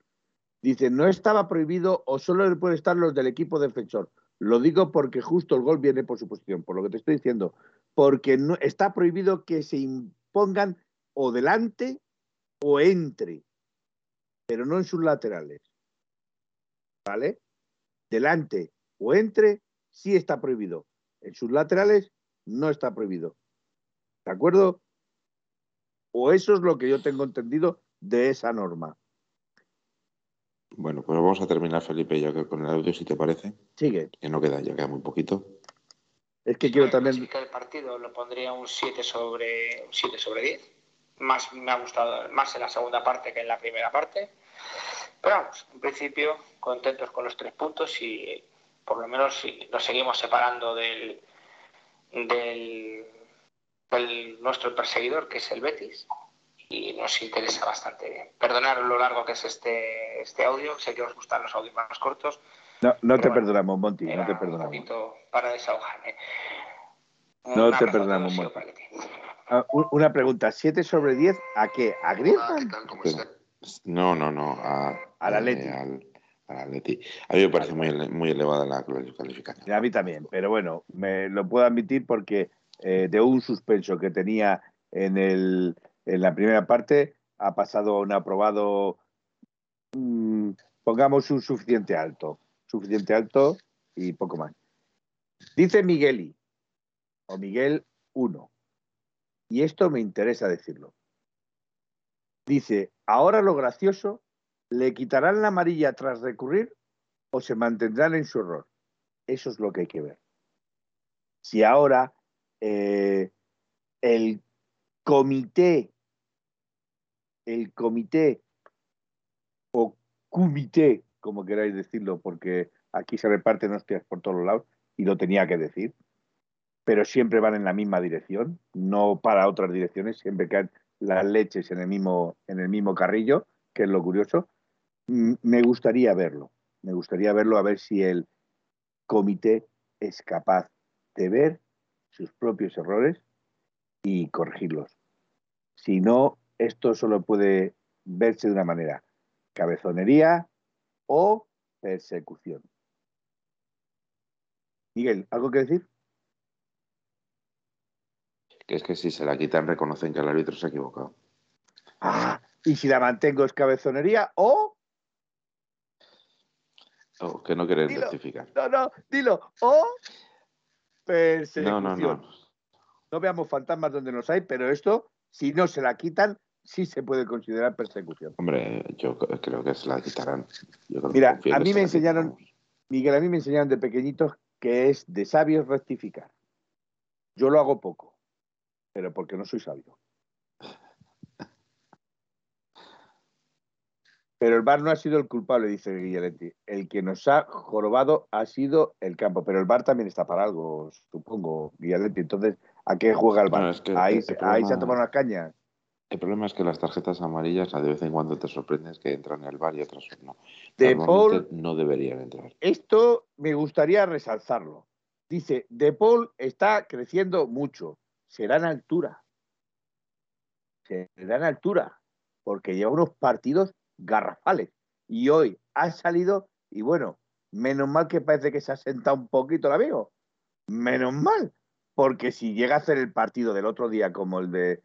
Dice, no estaba prohibido o solo puede estar los del equipo defensor. Lo digo porque justo el gol viene por su posición, por lo que te estoy diciendo. Porque no, está prohibido que se impongan o delante o entre, pero no en sus laterales. ¿Vale? Delante o entre sí está prohibido. En sus laterales no está prohibido. ¿De acuerdo? O eso es lo que yo tengo entendido de esa norma. Bueno, pues vamos a terminar, Felipe, ya que con el audio, si te parece. Sigue. Que no queda, ya queda muy poquito. Es que quiero también. el partido lo pondría un 7 sobre, 7 sobre 10. Más me ha gustado más en la segunda parte que en la primera parte. Pero vamos, en principio, contentos con los tres puntos y por lo menos si nos seguimos separando del, del, del nuestro perseguidor, que es el Betis y nos interesa bastante bien. Perdonar lo largo que es este, este audio, sé que os gustan los audios más cortos. No, no te perdonamos, Monty, no te perdonamos. Un para desahogarme. No te perdonamos, Monty. Ah, una pregunta, ¿7 sobre 10 a qué? ¿A Griezmann? No, no, no, a, al Atleti. al, Atleti. A mí me parece muy, muy elevada la calificación. A mí también, pero bueno, me lo puedo admitir porque eh, de un suspenso que tenía en el en la primera parte ha pasado a un aprobado, mm, pongamos un suficiente alto, suficiente alto y poco más. Dice Migueli, o Miguel 1, y esto me interesa decirlo. Dice, ahora lo gracioso, ¿le quitarán la amarilla tras recurrir o se mantendrán en su error? Eso es lo que hay que ver. Si ahora eh, el comité el comité o comité, como queráis decirlo, porque aquí se reparten hostias por todos lados y lo tenía que decir, pero siempre van en la misma dirección, no para otras direcciones, siempre caen las leches en el mismo, en el mismo carrillo, que es lo curioso. Me gustaría verlo, me gustaría verlo a ver si el comité es capaz de ver sus propios errores y corregirlos. Si no, esto solo puede verse de una manera, cabezonería o persecución. Miguel, ¿algo que decir? Que es que si se la quitan reconocen que el árbitro se ha equivocado. Ah, y si la mantengo es cabezonería o... O que no quieres rectificar. No, no, dilo. O persecución. No, no, no. No veamos fantasmas donde los hay, pero esto, si no se la quitan, sí se puede considerar persecución. Hombre, yo creo que se la quitarán. Mira, a mí me enseñaron, Miguel, a mí me enseñaron de pequeñitos que es de sabios rectificar. Yo lo hago poco, pero porque no soy sabio. Pero el bar no ha sido el culpable, dice Guilleretti. El que nos ha jorobado ha sido el campo. Pero el bar también está para algo, supongo, Guilleretti. Entonces, ¿a qué juega el bar? ahí, ahí se ha tomado unas cañas. El problema es que las tarjetas amarillas de vez en cuando te sorprendes que entran en el bar y otras no. De Paul, no deberían entrar. Esto me gustaría resalzarlo. Dice, De Paul está creciendo mucho. Será en altura. Será en altura. Porque lleva unos partidos garrafales. Y hoy ha salido, y bueno, menos mal que parece que se ha sentado un poquito el amigo. Menos mal. Porque si llega a hacer el partido del otro día como el de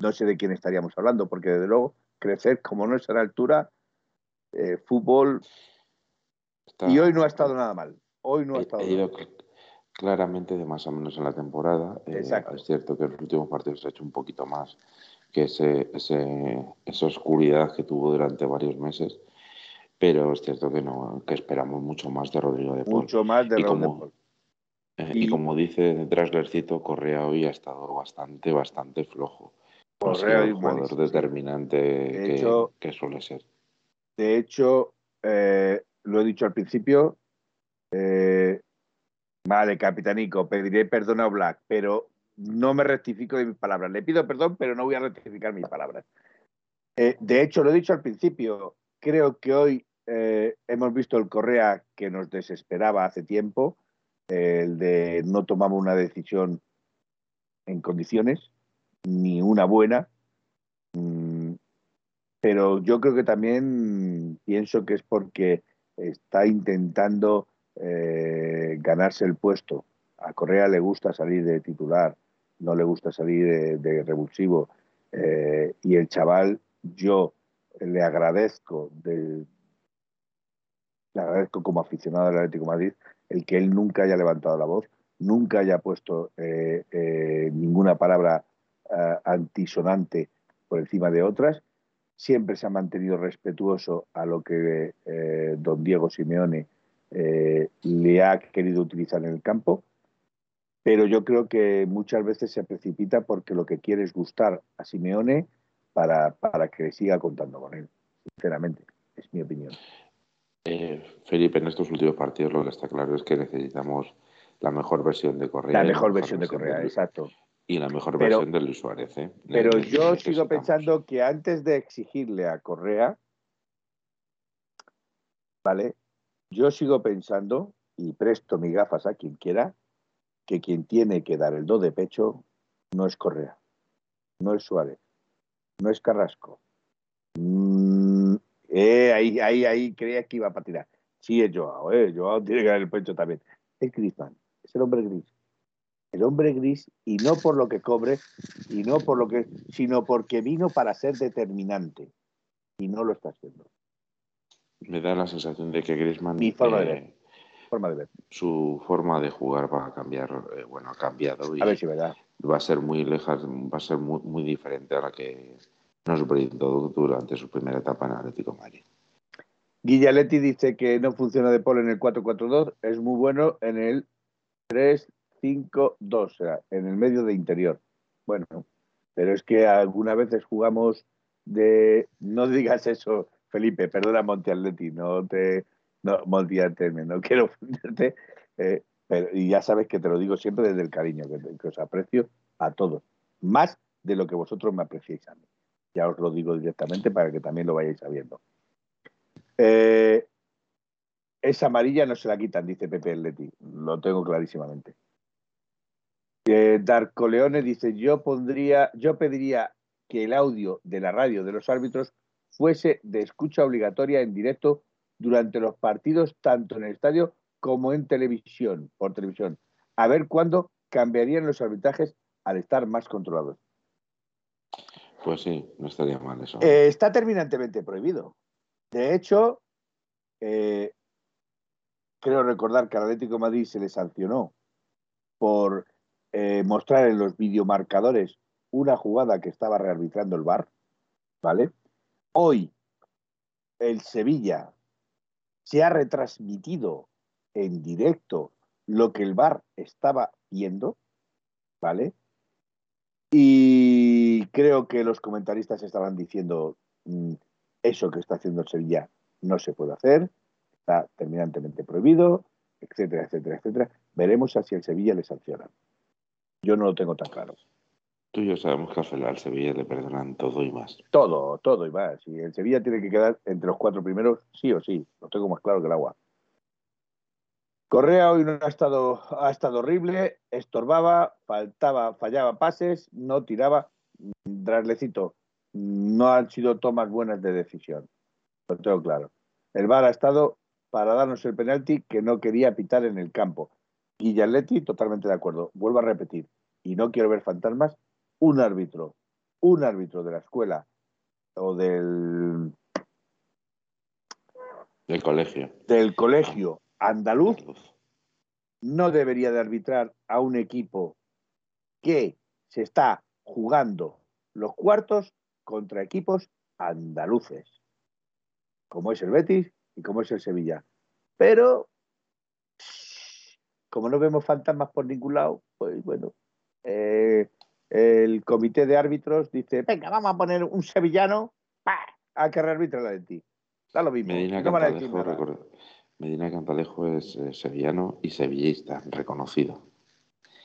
no sé de quién estaríamos hablando, porque desde luego crecer como no es a la altura, eh, fútbol. y hoy no ha estado nada mal. Hoy no ha estado ido claramente de más o menos en la temporada. Eh, es cierto que en los últimos partidos se ha hecho un poquito más que ese, esa oscuridad que tuvo durante varios meses. Pero es cierto que no, que esperamos mucho más de Rodrigo de Paul. Mucho más de Rodrigo de. Eh, y, como dice Traslercito, Correa hoy ha estado bastante, bastante flojo. Correa un jugador determinante que, suele ser. De hecho, eh, lo he dicho al principio, eh, vale, capitanico, pediré perdón a Black, pero no me rectifico de mis palabras. Le pido perdón, pero no voy a rectificar mis palabras. Eh, de hecho, lo he dicho al principio, creo que hoy hemos visto el Correa que nos desesperaba hace tiempo, el de no tomamos una decisión en condiciones, ni una buena. Mm, pero yo creo que también pienso que es porque está intentando eh, ganarse el puesto. A Correa le gusta salir de titular, no le gusta salir de, revulsivo. Eh, y el chaval, yo le agradezco, le agradezco como aficionado del Atlético Madrid el que él nunca haya levantado la voz, nunca haya puesto eh, ninguna palabra antisonante por encima de otras siempre se ha mantenido respetuoso a lo que eh, don Diego Simeone eh, le ha querido utilizar en el campo, pero yo creo que muchas veces se precipita porque lo que quiere es gustar a Simeone para, para que siga contando con él, sinceramente, es mi opinión. Eh, Felipe, en estos últimos partidos lo que está claro es que necesitamos la mejor versión de Correa. La mejor, versión, de Correa, exacto. Y la mejor versión de Luis Suárez. ¿eh? Pero yo sigo pensando que antes de exigirle a Correa, ¿vale? Yo sigo pensando, y presto mis gafas a quien quiera, que quien tiene que dar el do de pecho no es Correa, no es Suárez, no es Carrasco. Mm, eh, ahí, ahí, ahí creía que iba para tirar. Sí, es Joao, eh, Joao tiene que dar el pecho también. Es Griezmann, es el hombre gris el hombre gris, y no por lo que cobre, y no por lo que, sino porque vino para ser determinante, y no lo está haciendo. Me da la sensación de que Griezmann... Mi forma, de, eh, ver. Forma de ver. Su forma de jugar va a cambiar, eh, bueno, ha cambiado. Y a ver si verdad. Va a ser muy lejos, va a ser muy, muy diferente a la que nos brindó durante su primera etapa en Atlético Madrid. Guillaletti dice que no funciona de polo en el 4-4-2, es muy bueno en el 3 5, 2, o sea, en el medio de interior. Bueno, pero es que algunas veces jugamos de. No digas eso, Felipe, perdona, Monte Atleti, no te. No, Monte no quiero ofenderte, eh, pero, y ya sabes que te lo digo siempre desde el cariño, que, os aprecio a todos, más de lo que vosotros me apreciáis a mí. Ya os lo digo directamente para que también lo vayáis sabiendo. Eh, esa amarilla no se la quitan, dice Pepe Leti, lo tengo clarísimamente. Darko Leone dice, yo pondría, yo pediría que el audio de la radio de los árbitros fuese de escucha obligatoria en directo durante los partidos, tanto en el estadio como en televisión, por televisión. A ver cuándo cambiarían los arbitrajes al estar más controlados. Pues sí, no estaría mal eso. Eh, está terminantemente prohibido. De hecho, eh, creo recordar que al Atlético de Madrid se le sancionó por eh, mostrar en los videomarcadores una jugada que estaba rearbitrando el VAR, ¿vale? Hoy el Sevilla se ha retransmitido en directo lo que el VAR estaba viendo, ¿vale? Y creo que los comentaristas estaban diciendo mm, eso que está haciendo el Sevilla no se puede hacer, está terminantemente prohibido, etcétera, etcétera, etcétera. Veremos si el Sevilla le sanciona. Yo no lo tengo tan claro. Tú y yo sabemos que al Sevilla le perdonan todo y más. Todo, todo y más. Y el Sevilla tiene que quedar entre los cuatro primeros, sí o sí. Lo tengo más claro que el agua. Correa hoy no ha estado, ha estado horrible, estorbaba, faltaba, fallaba pases, no tiraba. Draslecito, no han sido tomas buenas de decisión. Lo tengo claro. El VAR ha estado para darnos el penalti que no quería pitar en el campo. Guillaletti, totalmente de acuerdo. Vuelvo a repetir, y no quiero ver fantasmas, un árbitro, un árbitro de la escuela o del... Del colegio. Del colegio andaluz no debería de arbitrar a un equipo que se está jugando los cuartos contra equipos andaluces, como es el Betis y como es el Sevilla. Pero como no vemos fantasmas por ningún lado, pues bueno, eh, el comité de árbitros dice, venga, vamos a poner un sevillano a que rearbitra la de ti. Da lo mismo. Medina, no Cantalejo, Medina Cantalejo es eh, sevillano y sevillista, reconocido.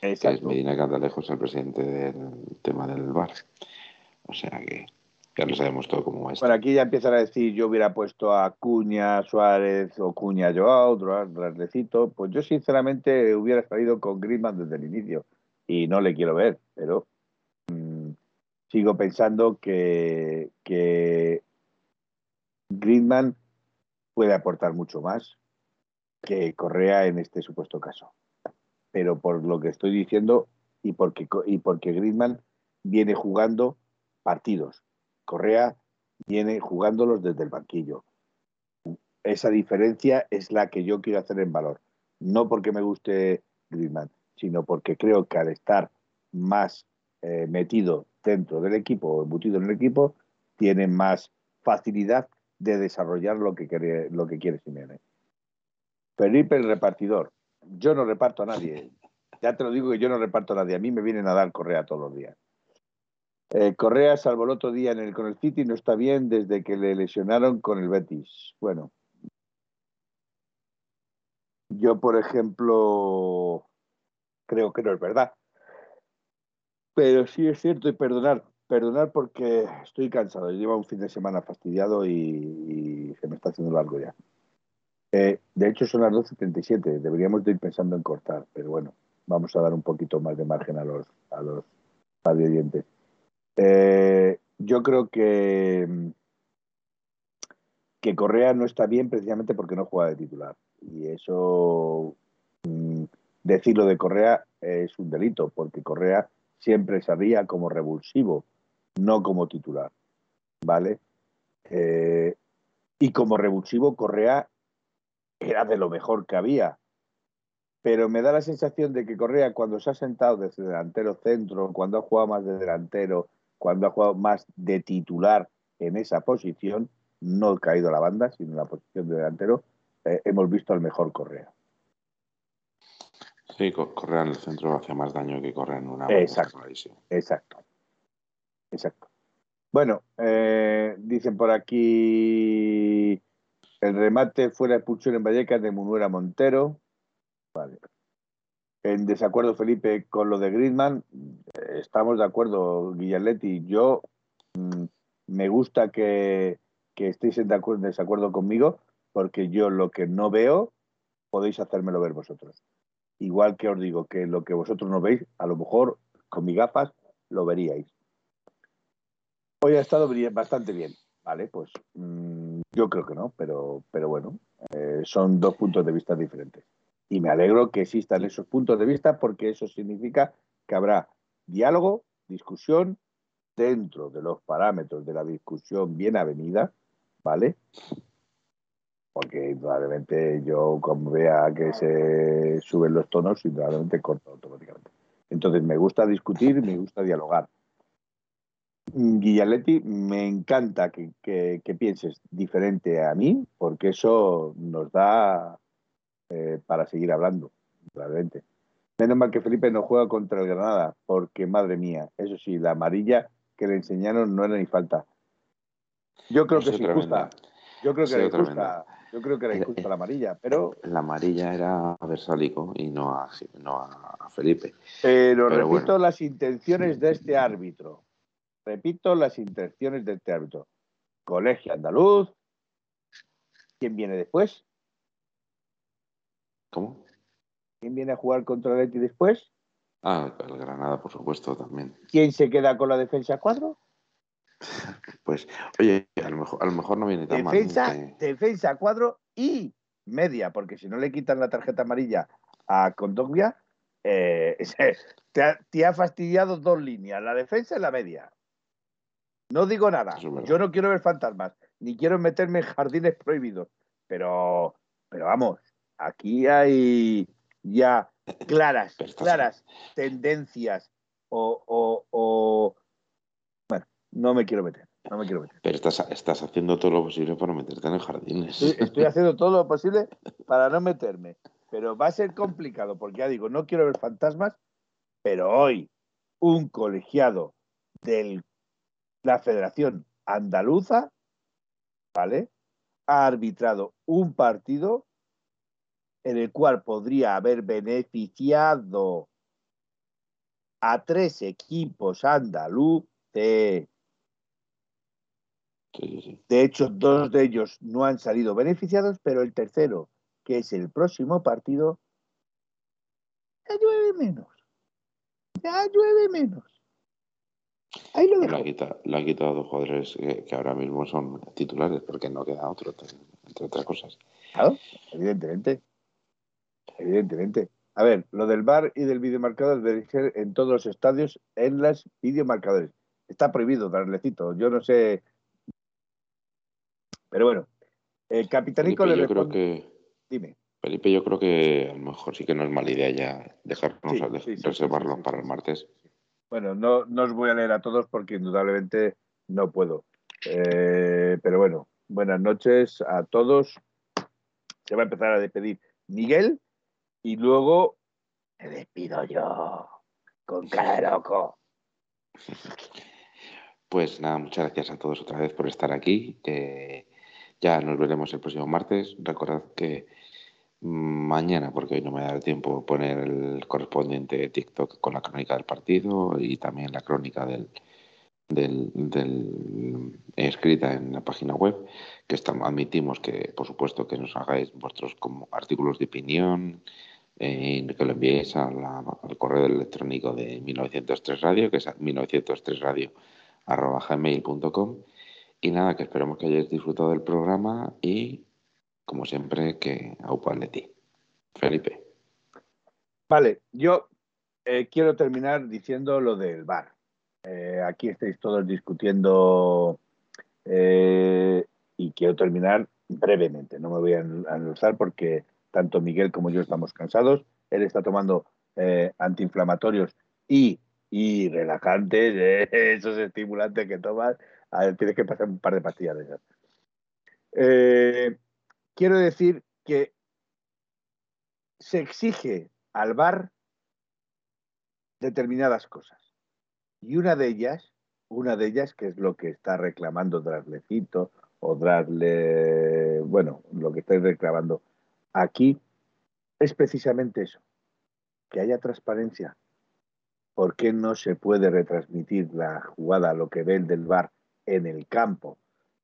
Exacto. Medina Cantalejo es el presidente del tema del bar. O sea que ya lo sabemos todo como es. Bueno, aquí ya empiezan a decir yo hubiera puesto a Cuña Suárez o Cuña Joao, otro Raslecito. Pues yo sinceramente hubiera salido con Griezmann desde el inicio y no le quiero ver, pero sigo pensando que, que Griezmann puede aportar mucho más que Correa en este supuesto caso. Pero por lo que estoy diciendo y porque, y porque Griezmann viene jugando partidos Correa viene jugándolos desde el banquillo. Esa diferencia es la que yo quiero hacer en valor. No porque me guste Griezmann, sino porque creo que al estar más eh, metido dentro del equipo o embutido en el equipo, tiene más facilidad de desarrollar lo que quiere, lo que quiere. Felipe el repartidor. Yo no reparto a nadie. Ya te lo digo que yo no reparto a nadie. A mí me vienen a dar correa todos los días. Eh, Correa, salvo el otro día en el, con el City, no está bien desde que le lesionaron con el Betis. Bueno, yo, por ejemplo, creo que no es verdad. Pero sí es cierto y perdonar, perdonar porque estoy cansado. Llevo un fin de semana fastidiado y, se me está haciendo largo ya. Eh, de hecho, son las 12.37. Deberíamos de ir pensando en cortar, pero bueno, vamos a dar un poquito más de margen a los, a los dientes. Eh, yo creo que, que Correa no está bien precisamente porque no juega de titular. Y eso, mm, decirlo de Correa es un delito, porque Correa siempre salía como revulsivo, no como titular. ¿Vale? Eh, y como revulsivo, Correa era de lo mejor que había. Pero me da la sensación de que Correa, cuando se ha sentado desde delantero centro, cuando ha jugado más de delantero, cuando ha jugado más de titular en esa posición, no ha caído la banda, sino en la posición de delantero, eh, hemos visto al mejor Correa. Sí, Correa en el centro hace más daño que Correa en una. Exacto. Exacto. Exacto. Bueno, eh, dicen por aquí el remate fuera expulsión en Vallecas de Munuera Montero. Vale en desacuerdo, Felipe, con lo de Griezmann. Estamos de acuerdo, Guillaletti. Yo mm, me gusta que, que estéis en desacuerdo conmigo, porque yo lo que no veo, podéis hacérmelo ver vosotros. Igual que os digo que lo que vosotros no veis, a lo mejor con mis gafas lo veríais. Hoy ha estado bastante bien, ¿vale? Pues mmm, yo creo que no, pero, pero bueno, eh, son dos puntos de vista diferentes. Y me alegro que existan esos puntos de vista porque eso significa que habrá diálogo, discusión dentro de los parámetros de la discusión bien avenida, ¿vale? Porque probablemente yo como vea que se suben los tonos, probablemente corto automáticamente. Entonces me gusta discutir, me gusta dialogar. Guillaletti, me encanta que, que pienses diferente a mí, porque eso nos da eh, para seguir hablando, realmente. Menos mal que Felipe no juega contra el Granada, porque madre mía, eso sí, la amarilla que le enseñaron no era ni falta. Yo creo que es injusta. Yo creo que era injusta. Yo creo que era injusta la amarilla, pero. La amarilla era a Versálico y no a, no a Felipe. Pero, repito las intenciones de este árbitro. Repito las intenciones de este árbitro. Colegio Andaluz. ¿Quién viene después? ¿Cómo? ¿Quién viene a jugar contra el Leti después? Ah, el Granada, por supuesto, también. ¿Quién se queda con la defensa 4? Pues, oye, a lo mejor, a lo mejor no viene tan defensa, mal. Defensa 4 y media, porque si no le quitan la tarjeta amarilla a Condoglia, eh, te, ha, te, ha, fastidiado dos líneas, la defensa y la media. No digo nada. Yo no quiero ver fantasmas, ni quiero meterme en jardines prohibidos, pero, pero vamos, aquí hay ya claras, claras tendencias o, Bueno, no me quiero meter, no me quiero meter. Pero estás, estás haciendo todo lo posible para meterte en jardines. Estoy, haciendo todo lo posible para no meterme, pero va a ser complicado porque ya digo, no quiero ver fantasmas, pero hoy un colegiado de la Federación Andaluza, ¿vale? ha arbitrado un partido en el cual podría haber beneficiado a tres equipos andaluces. De hecho, dos de ellos no han salido beneficiados, pero el tercero, que es el próximo partido, ya llueve menos. Ya llueve menos. Ahí lo Le, ha quitado, dos jugadores que, ahora mismo son titulares porque no queda otro, entre otras cosas. Claro, evidentemente. Evidentemente. A ver, lo del bar y del videomarcador debe ser en todos los estadios en las videomarcadores. Está prohibido darle cito. Yo no sé. Pero bueno. El capitanico le yo creo que. Dime. Felipe, yo creo que a lo mejor sí que no es mala idea ya dejarnos reservarlo para el martes. Bueno, no, no os voy a leer a todos porque indudablemente no puedo. Eh, pero bueno, buenas noches a todos. Se va a empezar a despedir Miguel y luego me despido yo con cara de loco. Pues nada, muchas gracias a todos otra vez por estar aquí. Ya nos veremos el próximo martes. Recordad que mañana, porque hoy no me da tiempo poner el correspondiente TikTok con la crónica del partido y también la crónica del, del, escrita en la página web, que admitimos que, por supuesto, que nos hagáis vuestros como artículos de opinión, eh, que lo enviéis al correo electrónico de 1903 Radio, que es 1903 Radio gmail.com y nada, que esperemos que hayáis disfrutado del programa y como siempre que aupa de ti. Felipe. Vale, yo eh, quiero terminar diciendo lo del bar. Eh, aquí estáis todos discutiendo y quiero terminar brevemente. No me voy a anunciar porque tanto Miguel como yo estamos cansados. Él está tomando eh, antiinflamatorios y, y relajantes, eh, esos estimulantes que tomas. Tienes que pasar un par de pastillas de. Eh, quiero decir que se exige al bar determinadas cosas. Y una de ellas, una de ellas, que es lo que está reclamando Draslecito o Drasle, bueno, lo que estáis reclamando aquí es precisamente eso, que haya transparencia. ¿Por qué no se puede retransmitir la jugada, lo que ve el del bar en el campo?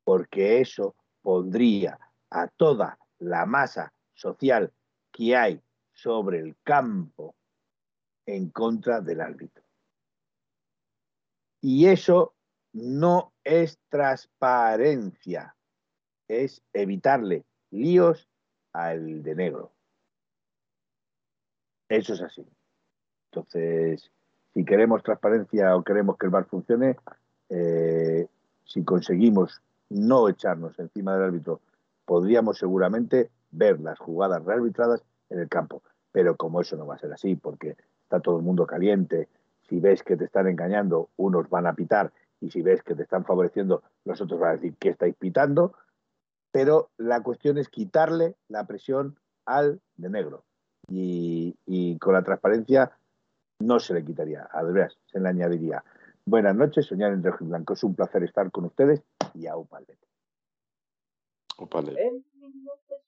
Porque eso pondría a toda la masa social que hay sobre el campo en contra del árbitro. Y eso no es transparencia, es evitarle líos al de negro. Eso es así. Entonces, si queremos transparencia o queremos que el bar funcione, eh, si conseguimos no echarnos encima del árbitro, podríamos seguramente ver las jugadas rearbitradas en el campo. Pero como eso no va a ser así, porque está todo el mundo caliente, si ves que te están engañando, unos van a pitar y si ves que te están favoreciendo, los otros van a decir que estáis pitando, pero la cuestión es quitarle la presión al de negro. Y, con la transparencia no se le quitaría, a ver, se le añadiría. Buenas noches, soñar en rojo y blanco. Es un placer estar con ustedes y a Upalete. En